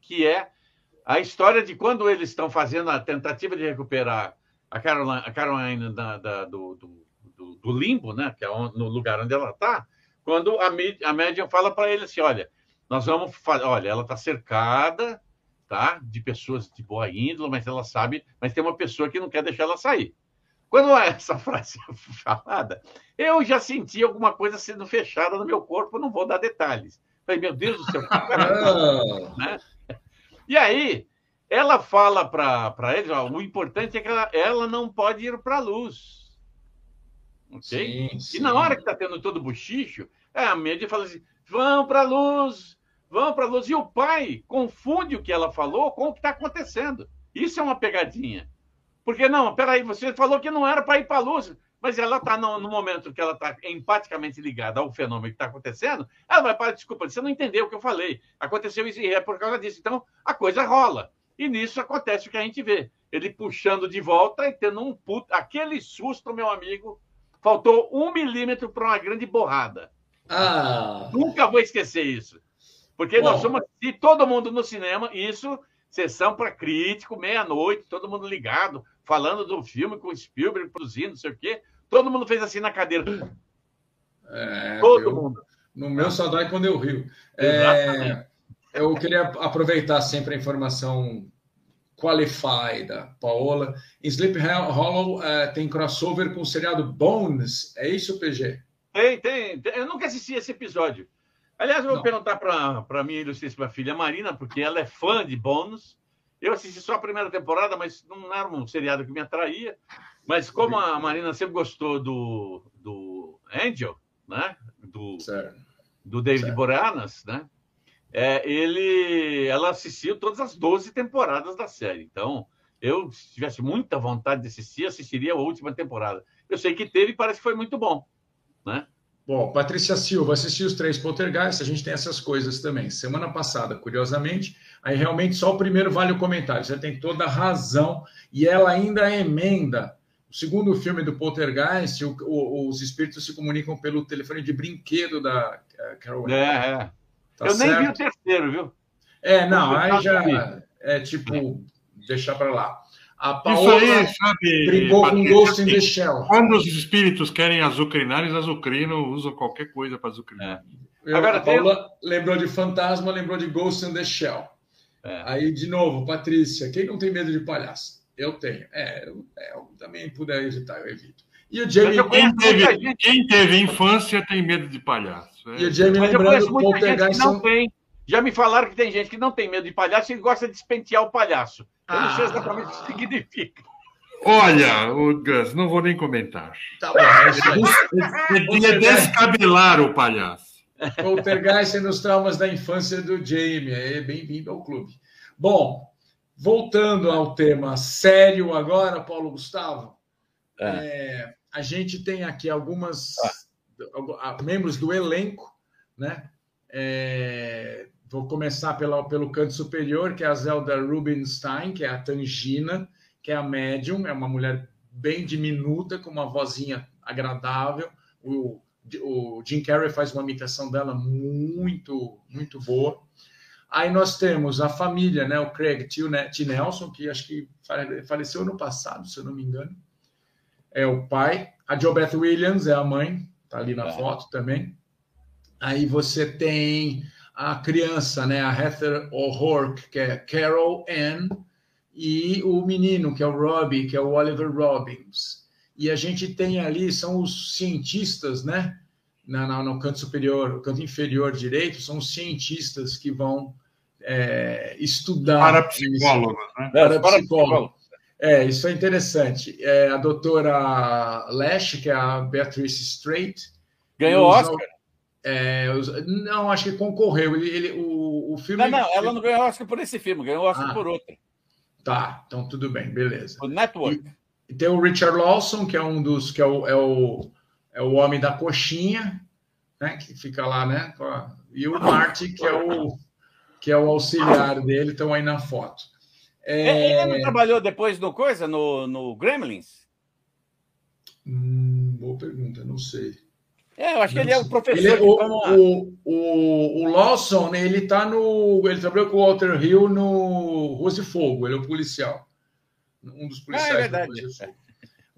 que é a história de quando eles estão fazendo a tentativa de recuperar a Caroline, a Caroline da- da- do, do, do- do limbo, né? Que é no lugar onde ela está, quando a, a médium fala para ele assim, olha, nós vamos fazer, olha, ela está cercada, tá? De pessoas de boa índole, mas ela sabe, mas tem uma pessoa que não quer deixar ela sair. Quando essa frase é falada, eu já senti alguma coisa sendo fechada no meu corpo, não vou dar detalhes. Falei, meu Deus do céu? Ah, E aí, ela fala para eles: ó, o importante é que ela, ela não pode ir para a luz. Ok? sim, E sim. na hora que está tendo todo o buchicho, é, a média fala assim: vão para a luz, vão para a luz. E o pai confunde o que ela falou com o que está acontecendo. Isso é uma pegadinha. Porque, não, peraí, você falou que não era para ir para a luz, mas ela está no, no momento que ela está empaticamente ligada ao fenômeno que está acontecendo, ela vai para, desculpa, você não entendeu o que eu falei. Aconteceu isso e é por causa disso. Então, a coisa rola. E nisso acontece o que a gente vê. Ele puxando de volta e tendo um puto. Aquele susto, meu amigo, faltou um milímetro para uma grande borrada. Ah, Nunca vou esquecer isso. Porque nós Bom. somos de todo mundo no cinema, isso, sessão para crítico, meia-noite, todo mundo ligado, falando do filme com Spielberg produzindo, não sei o quê. Todo mundo fez assim na cadeira. é, Todo eu- mundo. No meu só dói quando eu rio. É, eu queria aproveitar sempre a informação qualified da Paola. Em Sleep Hollow é, tem crossover com o seriado Bones. É isso, PG? Tem, tem, tem. Eu nunca assisti esse episódio. Aliás, eu vou Não. perguntar para a minha ilustríssima filha Marina, porque ela é fã de Bônus. Eu assisti só a primeira temporada, mas não era um seriado que me atraía. Mas como a Marina sempre gostou do, do Angel, né? Do, Certo. do David Certo. Boreanaz, né? É, ele, ela assistiu todas as 12 temporadas da série. Então, eu, se tivesse muita vontade de assistir, assistiria a última temporada. Eu sei que teve e parece que foi muito bom. Né? Bom, Patrícia Silva assistiu os três Poltergeist, a gente tem essas coisas também. Semana passada, curiosamente, aí realmente só o primeiro vale o comentário. Você tem toda a razão. E ela ainda emenda. O segundo filme do Poltergeist, o- o- os espíritos se comunicam pelo telefone de brinquedo da eh, Carol. É, é. Tá eu nem vi o certo? terceiro, viu? É, não, aí já é tipo, deixar para lá. A Isso Paola aí, sabe, brigou com Patrícia, Ghost in the Shell. Quando os espíritos querem azucrinar, eles azucrinam, usam qualquer coisa para azucrinar. Eu- Agora a tem- Paula lembrou de fantasma, lembrou de Ghost in the Shell. É. Aí, de novo, Patrícia, quem não tem medo de palhaço? Eu tenho. É, eu, é, eu também puder evitar, eu evito. E o Jamie, eu conheço Quem teve, quem teve infância tem medo de palhaço. É. e o Jamie mas eu lembrando conheço do muita gente que não são- tem. Já me falaram que tem gente que não tem medo de palhaço e gosta de despentear o palhaço. Eu não sei Ah. exatamente o que significa. Olha, o Gus, não vou nem comentar. Tá bom, é isso aí. Podia descabelar o palhaço. Poltergeist nos traumas da infância do Jamie. É, Bem-vindo ao clube. Bom, voltando ao tema sério agora, Paulo Gustavo. é, a gente tem aqui algumas algu- ah, membros do elenco, né? É, vou começar pela, pelo canto superior, que é a Zelda Rubinstein, que é a Tangina, que é a médium, é uma mulher bem diminuta, com uma vozinha agradável. O, o Jim Carrey faz uma imitação dela muito, muito boa. Aí nós temos a família, né? O Craig T. T. Nelson, que acho que fale- faleceu no passado, se eu não me engano. É o pai. A JoBeth Williams é a mãe, tá ali na Tá. foto também. Aí você tem a criança, né? A Heather O'Rourke, que é Carol Ann, e o menino, que é o Robbie, que é o Oliver Robbins. E a gente tem ali, são os cientistas, né? Na, na- no canto superior, no canto inferior direito, são os cientistas que vão é, estudar. Parapsicólogos, né? Para Para psicólogo. É, isso é interessante. É, a doutora Lash, que é a Beatrice Strait. Ganhou Os- Oscar. É, não, acho que concorreu. Ele, ele- o, o filme. Não, não, ela não ganhou Oscar por esse filme, ganhou Oscar Ah. por outro. Tá, então tudo bem, beleza. O Network. E tem o Richard Lawson, que é um dos que é o, é o, é o homem da coxinha, né? Que fica lá, né? E o Marty, que é o que é o auxiliar dele, estão aí na foto. É, Ele não trabalhou depois no coisa, no, no Gremlins? hum, boa pergunta, não sei. É, eu acho que ele é o professor. Ele é- o, no- o, o, o Lawson, ele tá no. Ele trabalhou com o Walter Hill no Rose Fogo, ele é o policial. Um dos policiais Ah, é verdade. do Rose Fogo.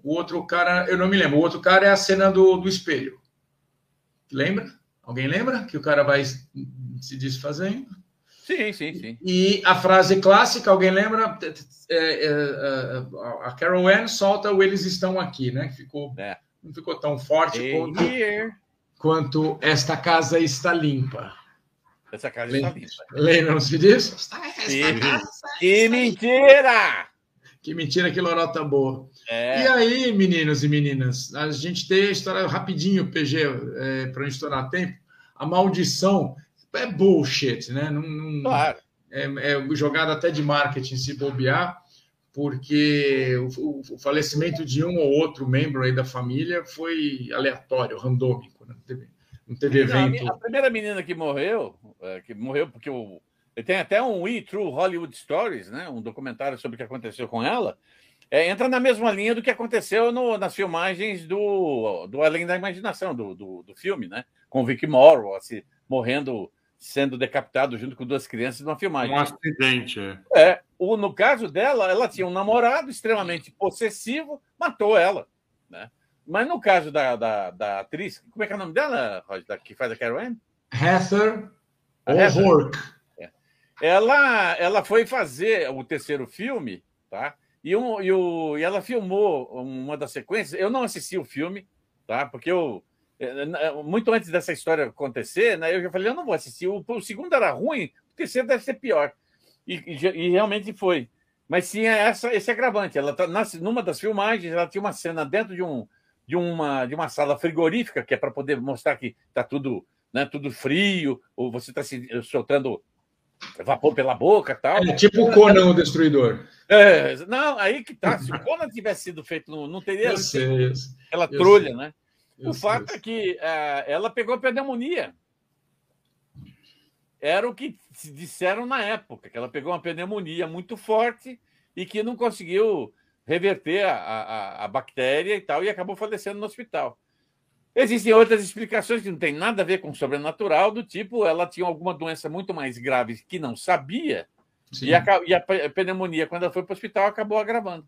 O outro cara, eu não me lembro, o outro cara é a cena do, do espelho. Lembra? Alguém lembra? Que o cara vai se desfazendo. Sim, sim, sim. E a frase clássica, alguém lembra? É, é, é, a Carol Ann solta o Eles Estão Aqui, né? Que ficou, É. não ficou tão forte Hey, quanto, quanto Esta Casa Está Limpa. Essa casa está Lembra- limpa. Lembram-se disso? Que mentira! Que mentira, que lorota boa. E É, aí, meninos e meninas, a gente tem a história rapidinho, PG, é, para não estourar tempo. A maldição é bullshit, né? Não, não- claro. é, é jogada até de marketing se bobear, porque o, o- falecimento de um ou outro membro aí da família foi aleatório, randômico, né? não teve, não teve Não, a, evento. mi- a primeira menina que morreu, é, que morreu porque o. Tem até um We True Hollywood Stories, né? um documentário sobre o que aconteceu com ela. é, entra na mesma linha do que aconteceu no- nas filmagens do, do Além da Imaginação, do, do, do filme, né? Com o Vic Morrow, assim, morrendo, sendo decapitado junto com duas crianças numa filmagem. Um acidente, é. É, o, no caso dela, ela tinha um namorado extremamente possessivo, matou ela. Né? Mas no caso da, da, da atriz, como é que é o nome dela, Roger, que faz a Carol? Heather. O'Rourke. Ela, ela foi fazer o terceiro filme, tá? E, um, e, o, e ela filmou uma das sequências. Eu não assisti o filme, tá? Porque eu. eh, eh, Muito antes dessa história acontecer, né? Eu já falei, eu não vou assistir. O, o segundo era ruim, o terceiro deve ser pior. E, e, e realmente foi. Mas tinha essa, esse agravante. Ela tá, nas, numa das filmagens, ela tinha uma cena dentro de, um, de, uma, de uma sala frigorífica, que é para poder mostrar que está tudo né? Tudo frio, ou você está se soltando vapor pela boca tal. É, tipo o Conan o Destruidor. É, não, aí que tá. Se o Conan tivesse sido feito, não, não teria Eu sei, eu trolha, sei. né? o fato é que eh, ela pegou pneumonia. Era o que se disseram na época, que ela pegou uma pneumonia muito forte e que não conseguiu reverter a, a, a bactéria e tal, e acabou falecendo no hospital. Existem outras explicações que não tem nada a ver com o sobrenatural, do tipo ela tinha alguma doença muito mais grave que não sabia, Sim. e a, e a pneumonia, quando ela foi para o hospital, acabou agravando.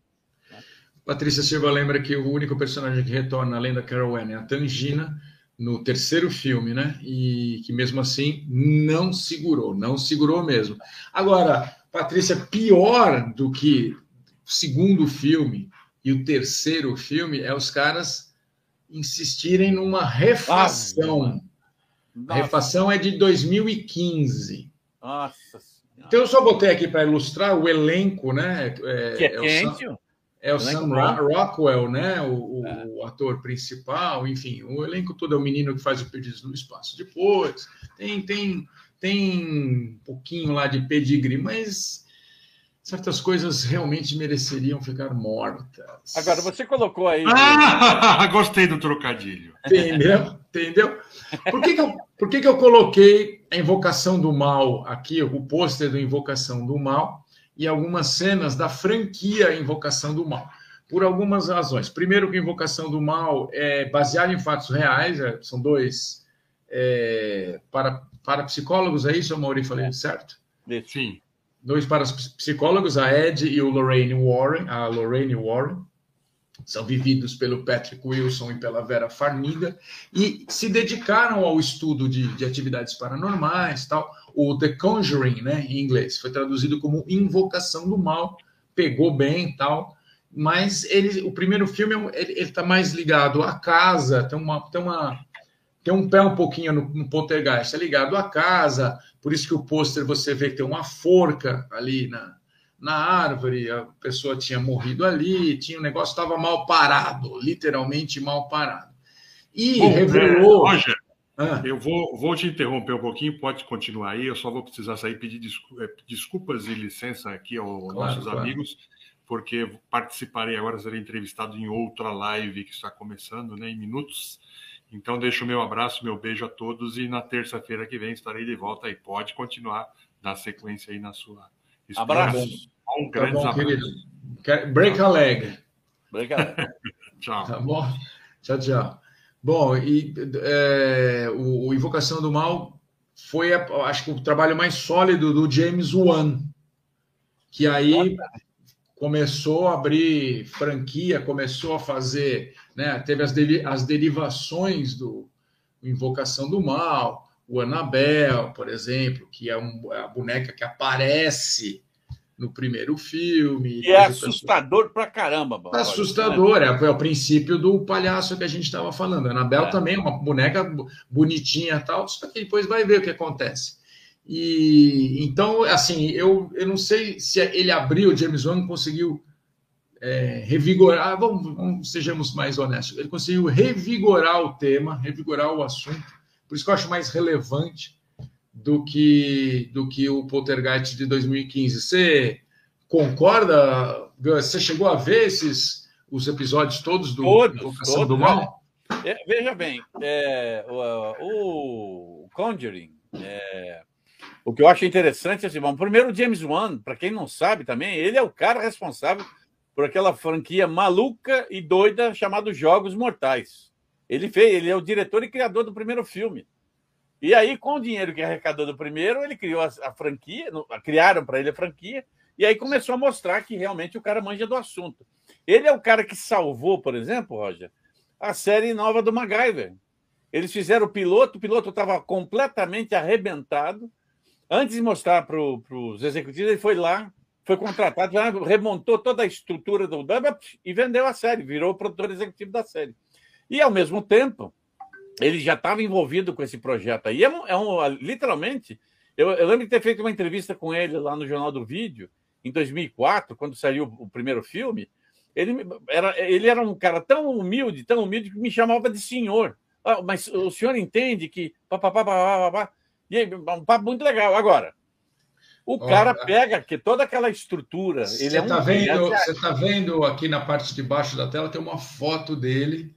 Patrícia Silva lembra que o único personagem que retorna além da Carol Anne é a Tangina no terceiro filme, né? E que mesmo assim não segurou, não segurou mesmo. Agora, Patrícia, pior do que o segundo filme e o terceiro filme é os caras insistirem numa refação. A Nossa, refação é de 2015. nossa Senhora. Então eu só botei aqui para ilustrar o elenco, né? É, que é, é o Sam-. É o Sam Rockwell, né? O, o- É. o ator principal, enfim, o elenco todo é o menino que faz o Perdidos no Espaço. Depois tem tem tem um pouquinho lá de pedigree, mas certas coisas realmente mereceriam ficar mortas. Agora, você colocou aí. Ah, gostei do trocadilho. Entendeu? Entendeu? Por que, que, eu, por que, que eu coloquei a Invocação do Mal aqui, o pôster do Invocação do Mal, e algumas cenas da franquia Invocação do Mal? Por algumas razões. Primeiro, que Invocação do Mal é baseado em fatos reais, é, são dois é, para, para psicólogos, é isso, Mauri? Falei certo? Sim. dois parapsicólogos, a Ed e o Lorraine Warren, a Lorraine Warren, são vividos pelo Patrick Wilson e pela Vera Farmiga, e se dedicaram ao estudo de, de atividades paranormais, tal. O The Conjuring, né, em inglês, foi traduzido como Invocação do Mal, pegou bem, tal. Mas ele, o primeiro filme ele está mais ligado à casa, tem uma, tem uma tem um pé um pouquinho no, no poltergeist, é ligado à casa, por isso que o pôster você vê que tem uma forca ali na, na árvore, a pessoa tinha morrido ali, tinha o negócio estava mal parado, literalmente mal parado. E Bom, revelou. é, Roger, Ah, eu vou, vou te interromper um pouquinho, pode continuar aí. Eu só vou precisar sair pedir eh, desculpas e licença aqui aos Claro, nossos claro. amigos, porque participarei agora, serei entrevistado em outra live que está começando, né, em minutos. Então, deixo o meu abraço, meu beijo a todos e na terça-feira que vem estarei de volta aí. Pode continuar, dar sequência aí na sua Abraço. Um tá grande bom, abraço. querido. Quer- Break a leg. Obrigado. Tchau. Tá bom? Tchau, tchau. Bom, e é, o, o Invocação do Mal foi, a- acho que, o trabalho mais sólido do James Wan, que aí começou a abrir franquia, começou a fazer, né, teve as, deri- as derivações do Invocação do Mal, o Annabelle, por exemplo, que é, um- é a boneca que aparece no primeiro filme. E é assustador pra caramba. Bob. Assustador, é, é o princípio do palhaço que a gente estava falando. A Anabel É. também é uma boneca bo- bonitinha e tal, só que depois vai ver o que acontece. E então, assim, eu, eu não sei se ele abriu, o James Wan conseguiu é, revigorar, vamos, vamos- sejamos mais honestos, ele conseguiu revigorar o tema, revigorar o assunto, por isso que eu acho mais relevante do que, do que o Poltergeist de 2015. Você concorda? Você chegou a ver esses os episódios todos do Todos, Invocação todos, do Mal? É, veja bem, é, o, o Conjuring, é, o que eu acho interessante é assim, bom, primeiro o James Wan, para quem não sabe também, ele é o cara responsável por aquela franquia maluca e doida chamada Jogos Mortais. Ele fez, ele é o diretor e criador do primeiro filme. E aí, com o dinheiro que arrecadou do primeiro, ele criou a, a franquia, criaram para ele a franquia, e aí começou a mostrar que realmente o cara manja do assunto. Ele é o cara que salvou, por exemplo, Roger, a série nova do MacGyver. Eles fizeram o piloto, o piloto estava completamente arrebentado. Antes de mostrar para os executivos, ele foi lá, foi contratado, remontou toda a estrutura do Dub e vendeu a série, virou o produtor executivo da série. E, ao mesmo tempo, ele já estava envolvido com esse projeto aí. É um, é um- literalmente, eu, eu lembro de ter feito uma entrevista com ele lá no Jornal do Vídeo, em 2004, quando saiu o primeiro filme. Ele era, ele era um cara tão humilde, tão humilde, que me chamava de senhor. Ah, mas o senhor entende que. Pá, pá, pá, pá, pá, pá. E aí, um papo muito legal. Agora, o cara pega que toda aquela estrutura. Você está é um vendo, você tá vendo aqui na parte de baixo da tela tem uma foto dele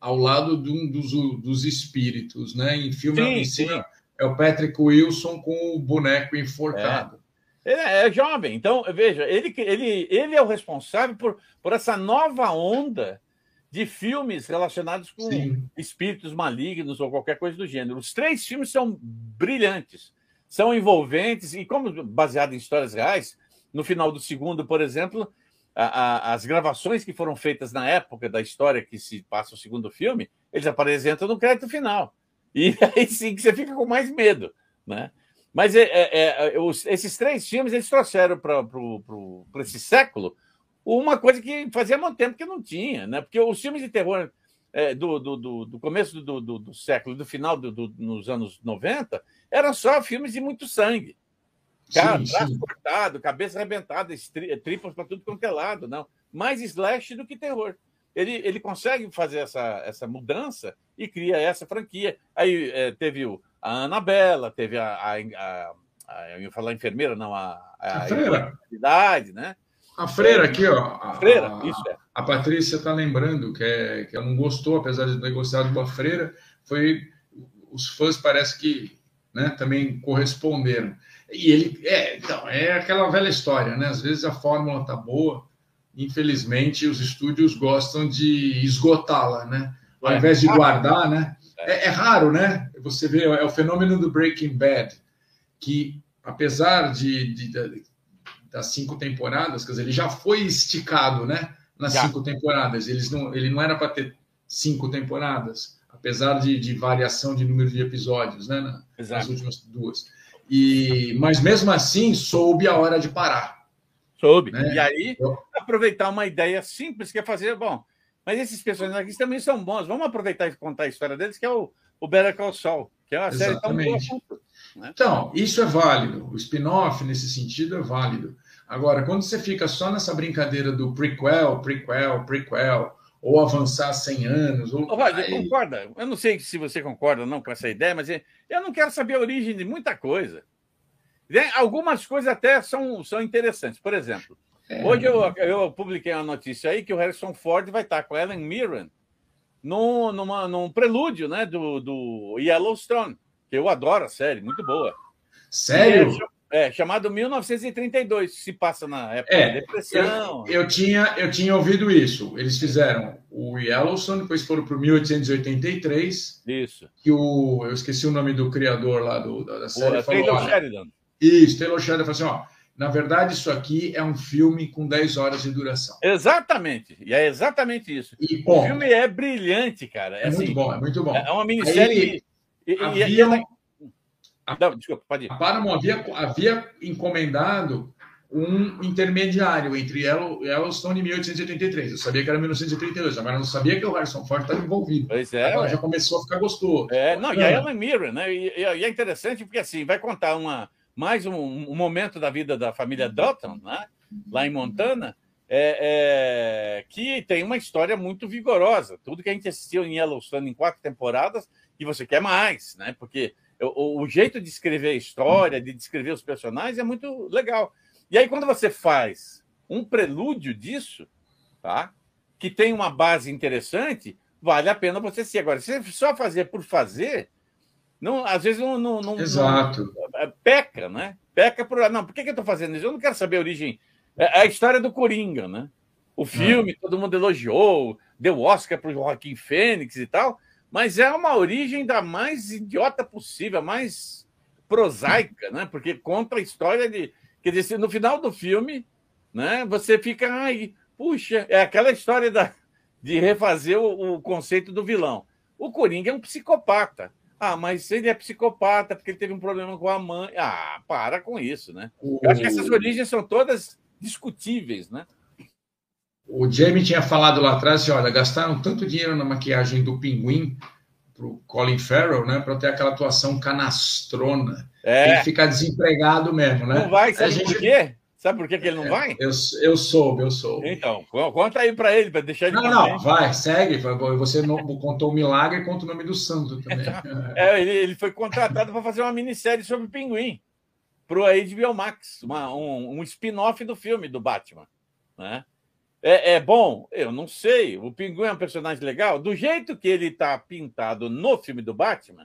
ao lado de um dos, dos espíritos, né? Em filme sim, em cima é o Patrick Wilson com o boneco enforcado. É. Ele é jovem, então veja, ele, ele, ele é o responsável por, por essa nova onda de filmes relacionados com Sim. espíritos malignos ou qualquer coisa do gênero. Os três filmes são brilhantes, são envolventes e, como baseado em histórias reais, no final do segundo, por exemplo, a, as gravações que foram feitas na época da história que se passa o segundo filme, eles apresentam no crédito final. E aí sim que você fica com mais medo, né? Mas é, é, é, os, esses três filmes eles trouxeram para esse século uma coisa que fazia muito tempo que não tinha, né? Porque os filmes de terror é, do, do, do, do, começo do, do, do, século, do final do, nos anos 90, eram só filmes de muito sangue. Cara, sim, braço sim. cortado, cabeça arrebentada, tripas para tudo quanto é lado, não. Mais slash do que terror. Ele, ele consegue fazer essa, essa mudança e cria essa franquia. Aí é, teve o, a Anabela, teve a, a, a, a, eu ia falar enfermeira, não, a, a, a freira. né? A freira aqui, ó. A, freira, isso é. A Patrícia está lembrando que, é, que ela não gostou, apesar de ter gostado da freira, foi os fãs parece que né, também corresponderam. E ele é, então, é aquela velha história, né? Às vezes a fórmula tá boa, infelizmente os estúdios gostam de esgotá-la, né? Ao é. invés de guardar, né? É, é raro, né? Você vê, é o fenômeno do Breaking Bad, que apesar de, de, de das cinco temporadas, quer dizer, ele já foi esticado, né? Nas já. cinco temporadas. Eles não, ele não era para ter cinco temporadas, apesar de, de, variação de número de episódios, né? Na, nas últimas duas. E, mas mesmo assim, soube a hora de parar. Soube. Né? E aí, Eu... aproveitar uma ideia simples que é fazer, bom, mas esses personagens aqui também são bons. Vamos aproveitar e contar a história deles, que é o, o Better Call Saul, que é uma Exatamente. série tão boa. Né? Então, isso é válido. O spin-off, nesse sentido, é válido. Agora, quando você fica só nessa brincadeira do prequel, prequel, prequel, ou avançar 100 anos. Ou... Roger, aí... concorda? Eu não sei se você concorda ou não com essa ideia, mas eu não quero saber a origem de muita coisa. Algumas coisas até são, são interessantes. Por exemplo, é... hoje eu, eu publiquei uma notícia aí que o Harrison Ford vai estar com Ellen Mirren num, numa, num prelúdio né, do, do Yellowstone, que eu adoro a série, muito boa. Sério? É, chamado 1932, se passa na época é, da depressão. Eu, eu, tinha, eu tinha ouvido isso. Eles fizeram o Yellowstone, depois foram para o 1883. Isso. Que o, eu esqueci o nome do criador lá do, da série. O, falou, Taylor Sheridan. Isso, Taylor Sheridan falou assim: ó, na verdade, isso aqui é um filme com 10 horas de duração. Exatamente, e é exatamente isso. E, bom, o filme é brilhante, cara. É, é assim, muito bom, é muito bom. É uma minissérie. Aí, e, havia, e ela... Não, desculpa, pode ir. A Paramount havia, havia encomendado um intermediário entre Yellowstone e 1883. Eu sabia que era 1932, mas não sabia que o Harrison Ford estava envolvido. Pois é. Agora já começou a ficar gostoso. É, não, e a Ellen Mirren, né? E, e, é interessante porque assim vai contar uma mais um, um, momento da vida da família Dutton, né? Lá em Montana. É, é, que tem uma história muito vigorosa. Tudo que a gente assistiu em Yellowstone em quatro temporadas, e você quer mais, né? Porque o, o, jeito de escrever a história, de descrever os personagens é muito legal. E aí, quando você faz um prelúdio disso, tá? que tem uma base interessante, vale a pena você ser. Agora, se você só fazer por fazer, não, às vezes não. não, não Exato. Não, é, peca, né? Peca por. Não, por que, que eu estou fazendo isso? Eu não quero saber a origem. É, é a história do Coringa, né? O filme, é. todo mundo elogiou, deu Oscar para o Joaquim Fênix e tal mas é uma origem da mais idiota possível, mais prosaica, né? Porque conta a história de. Quer dizer, no final do filme, né, você fica, ai, puxa, é aquela história da, de refazer o, o conceito do vilão. O Coringa é um psicopata. Ah, mas ele é psicopata porque ele teve um problema com a mãe. Ah, para com isso, né? Eu acho que essas origens são todas discutíveis, né? O Jamie tinha falado lá atrás, assim, olha, gastaram tanto dinheiro na maquiagem do pinguim para o Colin Farrell, né, para ter aquela atuação canastrona. É. Tem que ficar desempregado mesmo, né? Não vai, sabe gente... por quê? Sabe por que, que ele não vai? Eu, eu soube, eu soube. Então, conta aí para ele, para deixar ele. Não, não, vai, segue. Você contou o milagre e conta o nome do santo também. É, ele, ele foi contratado para fazer uma minissérie sobre o pinguim para o HBO Max, uma, um, um spin-off do filme do Batman. Né? É, é, bom? Eu não sei. O pinguim é um personagem legal. Do jeito que ele está pintado no filme do Batman,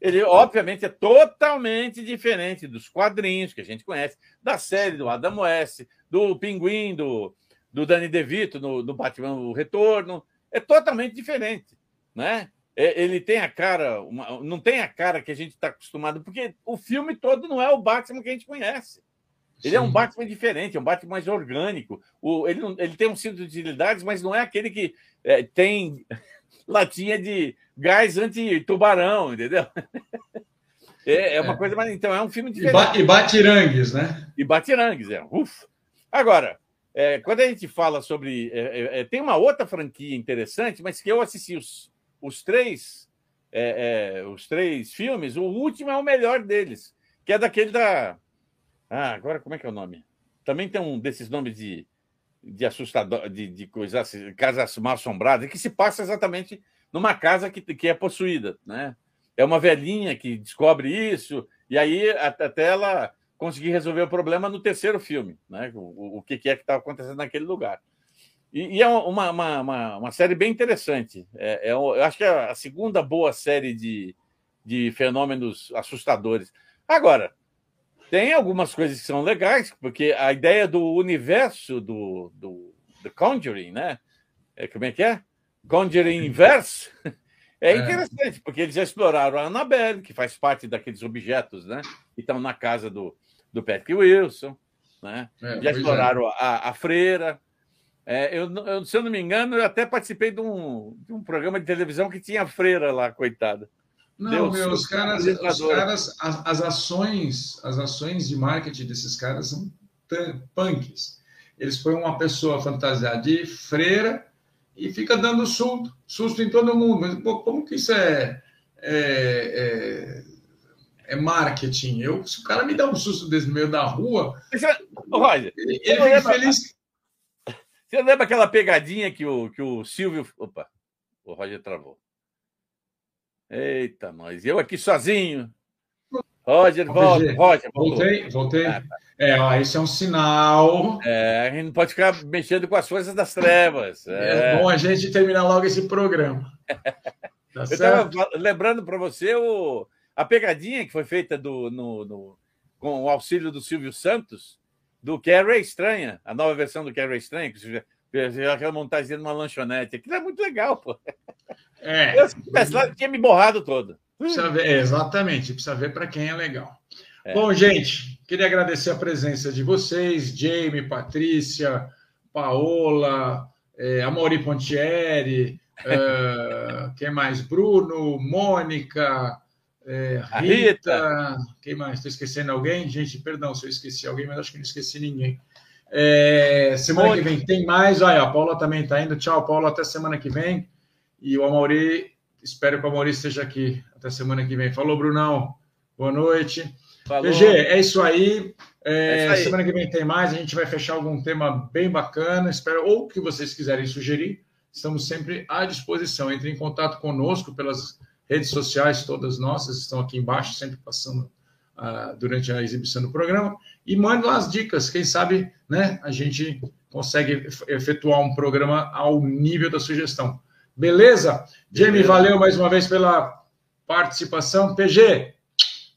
ele, obviamente, é totalmente diferente dos quadrinhos que a gente conhece, da série do Adam West, do Pinguim, do, do Danny DeVito, no, do Batman O Retorno. É totalmente diferente, né? É, ele tem a cara, uma, não tem a cara que a gente está acostumado, porque o filme todo não é o Batman que a gente conhece. Ele Sim. é um Batman diferente, é um Batman mais orgânico. O, ele, não, ele tem um cinto de utilidades, mas não é aquele que é, tem latinha de gás anti-tubarão, entendeu? É, é uma é. coisa mais. Então, é um filme diferente. E, batirangues, né? E batirangues, é. Uf. Agora, é, quando a gente fala sobre. É, é, é, tem uma outra franquia interessante, mas que eu assisti os, os três. os três filmes, o último é o melhor deles, que é daquele da. Ah, agora como é que é o nome? Também tem um desses nomes de, de assustador, de, de coisas, casas mal assombradas, que se passa exatamente numa casa que, que é possuída, né? É uma velhinha que descobre isso, e aí até ela conseguir resolver o problema no terceiro filme, né? O, o que é que está acontecendo naquele lugar. E, e é uma, uma, uma, uma, série bem interessante. É, é, eu acho que é a segunda boa série de, de fenômenos assustadores. Agora, tem algumas coisas que são legais, porque a ideia do universo do, do, do Conjuring, né? É, como é que é? Conjuring Inverse, é, é interessante, porque eles já exploraram a Annabelle, que faz parte daqueles objetos, né? Que estão na casa do, do Patrick Wilson, né? É, já é. exploraram é. a, a freira. É, eu, eu, se eu não me engano, eu até participei de um, de um programa de televisão que tinha freira lá, coitada. Não, Deus, meu, os caras, os caras as, as, ações, as ações de marketing desses caras são punks. Eles põem uma pessoa fantasiada de freira e fica dando susto, susto em todo mundo. Mas pô, como que isso é, é, é, é, marketing? Eu, se o cara me dá um susto desse no meio da rua, Roger, ele, ele fica feliz. Você lembra aquela pegadinha que o, que o Silvio. Opa, o Roger travou. Eita, nós. Eu aqui sozinho. Roger, volta. Roger, voltei, voltei. Ah, tá. É, ó, isso é um sinal. É, a gente não pode ficar mexendo com as forças das trevas. É, é bom a gente terminar logo esse programa. Tá Eu estava lembrando para você o, a pegadinha que foi feita do, no, no, com o auxílio do Silvio Santos, do Carrie Estranha, a nova versão do Carrie Estranha, que aquela montagem numa lanchonete. Aquilo é muito legal, pô. É. Eu, se tivesse lá, tinha me borrado todo. Precisa ver, exatamente, precisa ver para quem é legal. É. Bom, gente, queria agradecer a presença de vocês, Jamie, Patrícia, Paola, é, Amaury Pontieri, é, quem mais? Bruno, Mônica, é, Rita, Rita, quem mais? Estou esquecendo alguém? Gente, perdão se eu esqueci alguém, mas acho que não esqueci ninguém. É, semana Mônica. que vem tem mais. Olha, a Paula também está indo. Tchau, Paula, até semana que vem. E o Amaury, espero que o Amaury esteja aqui até semana que vem. Falou, Brunão. Boa noite. Falou. PG, é isso aí. É, é isso aí. Semana que vem tem mais. A gente vai fechar algum tema bem bacana. Espero, ou que vocês quiserem sugerir. Estamos sempre à disposição. Entre em contato conosco pelas redes sociais, todas nossas estão aqui embaixo, sempre passando uh, durante a exibição do programa. E mande lá as dicas. Quem sabe né, a gente consegue efetuar um programa ao nível da sugestão. Beleza? Jamie, valeu mais uma vez pela participação. PG,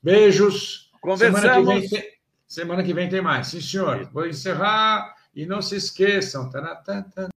beijos. Conversamos. Semana que vem tem, semana que vem tem mais. Sim, senhor. Vou encerrar e não se esqueçam.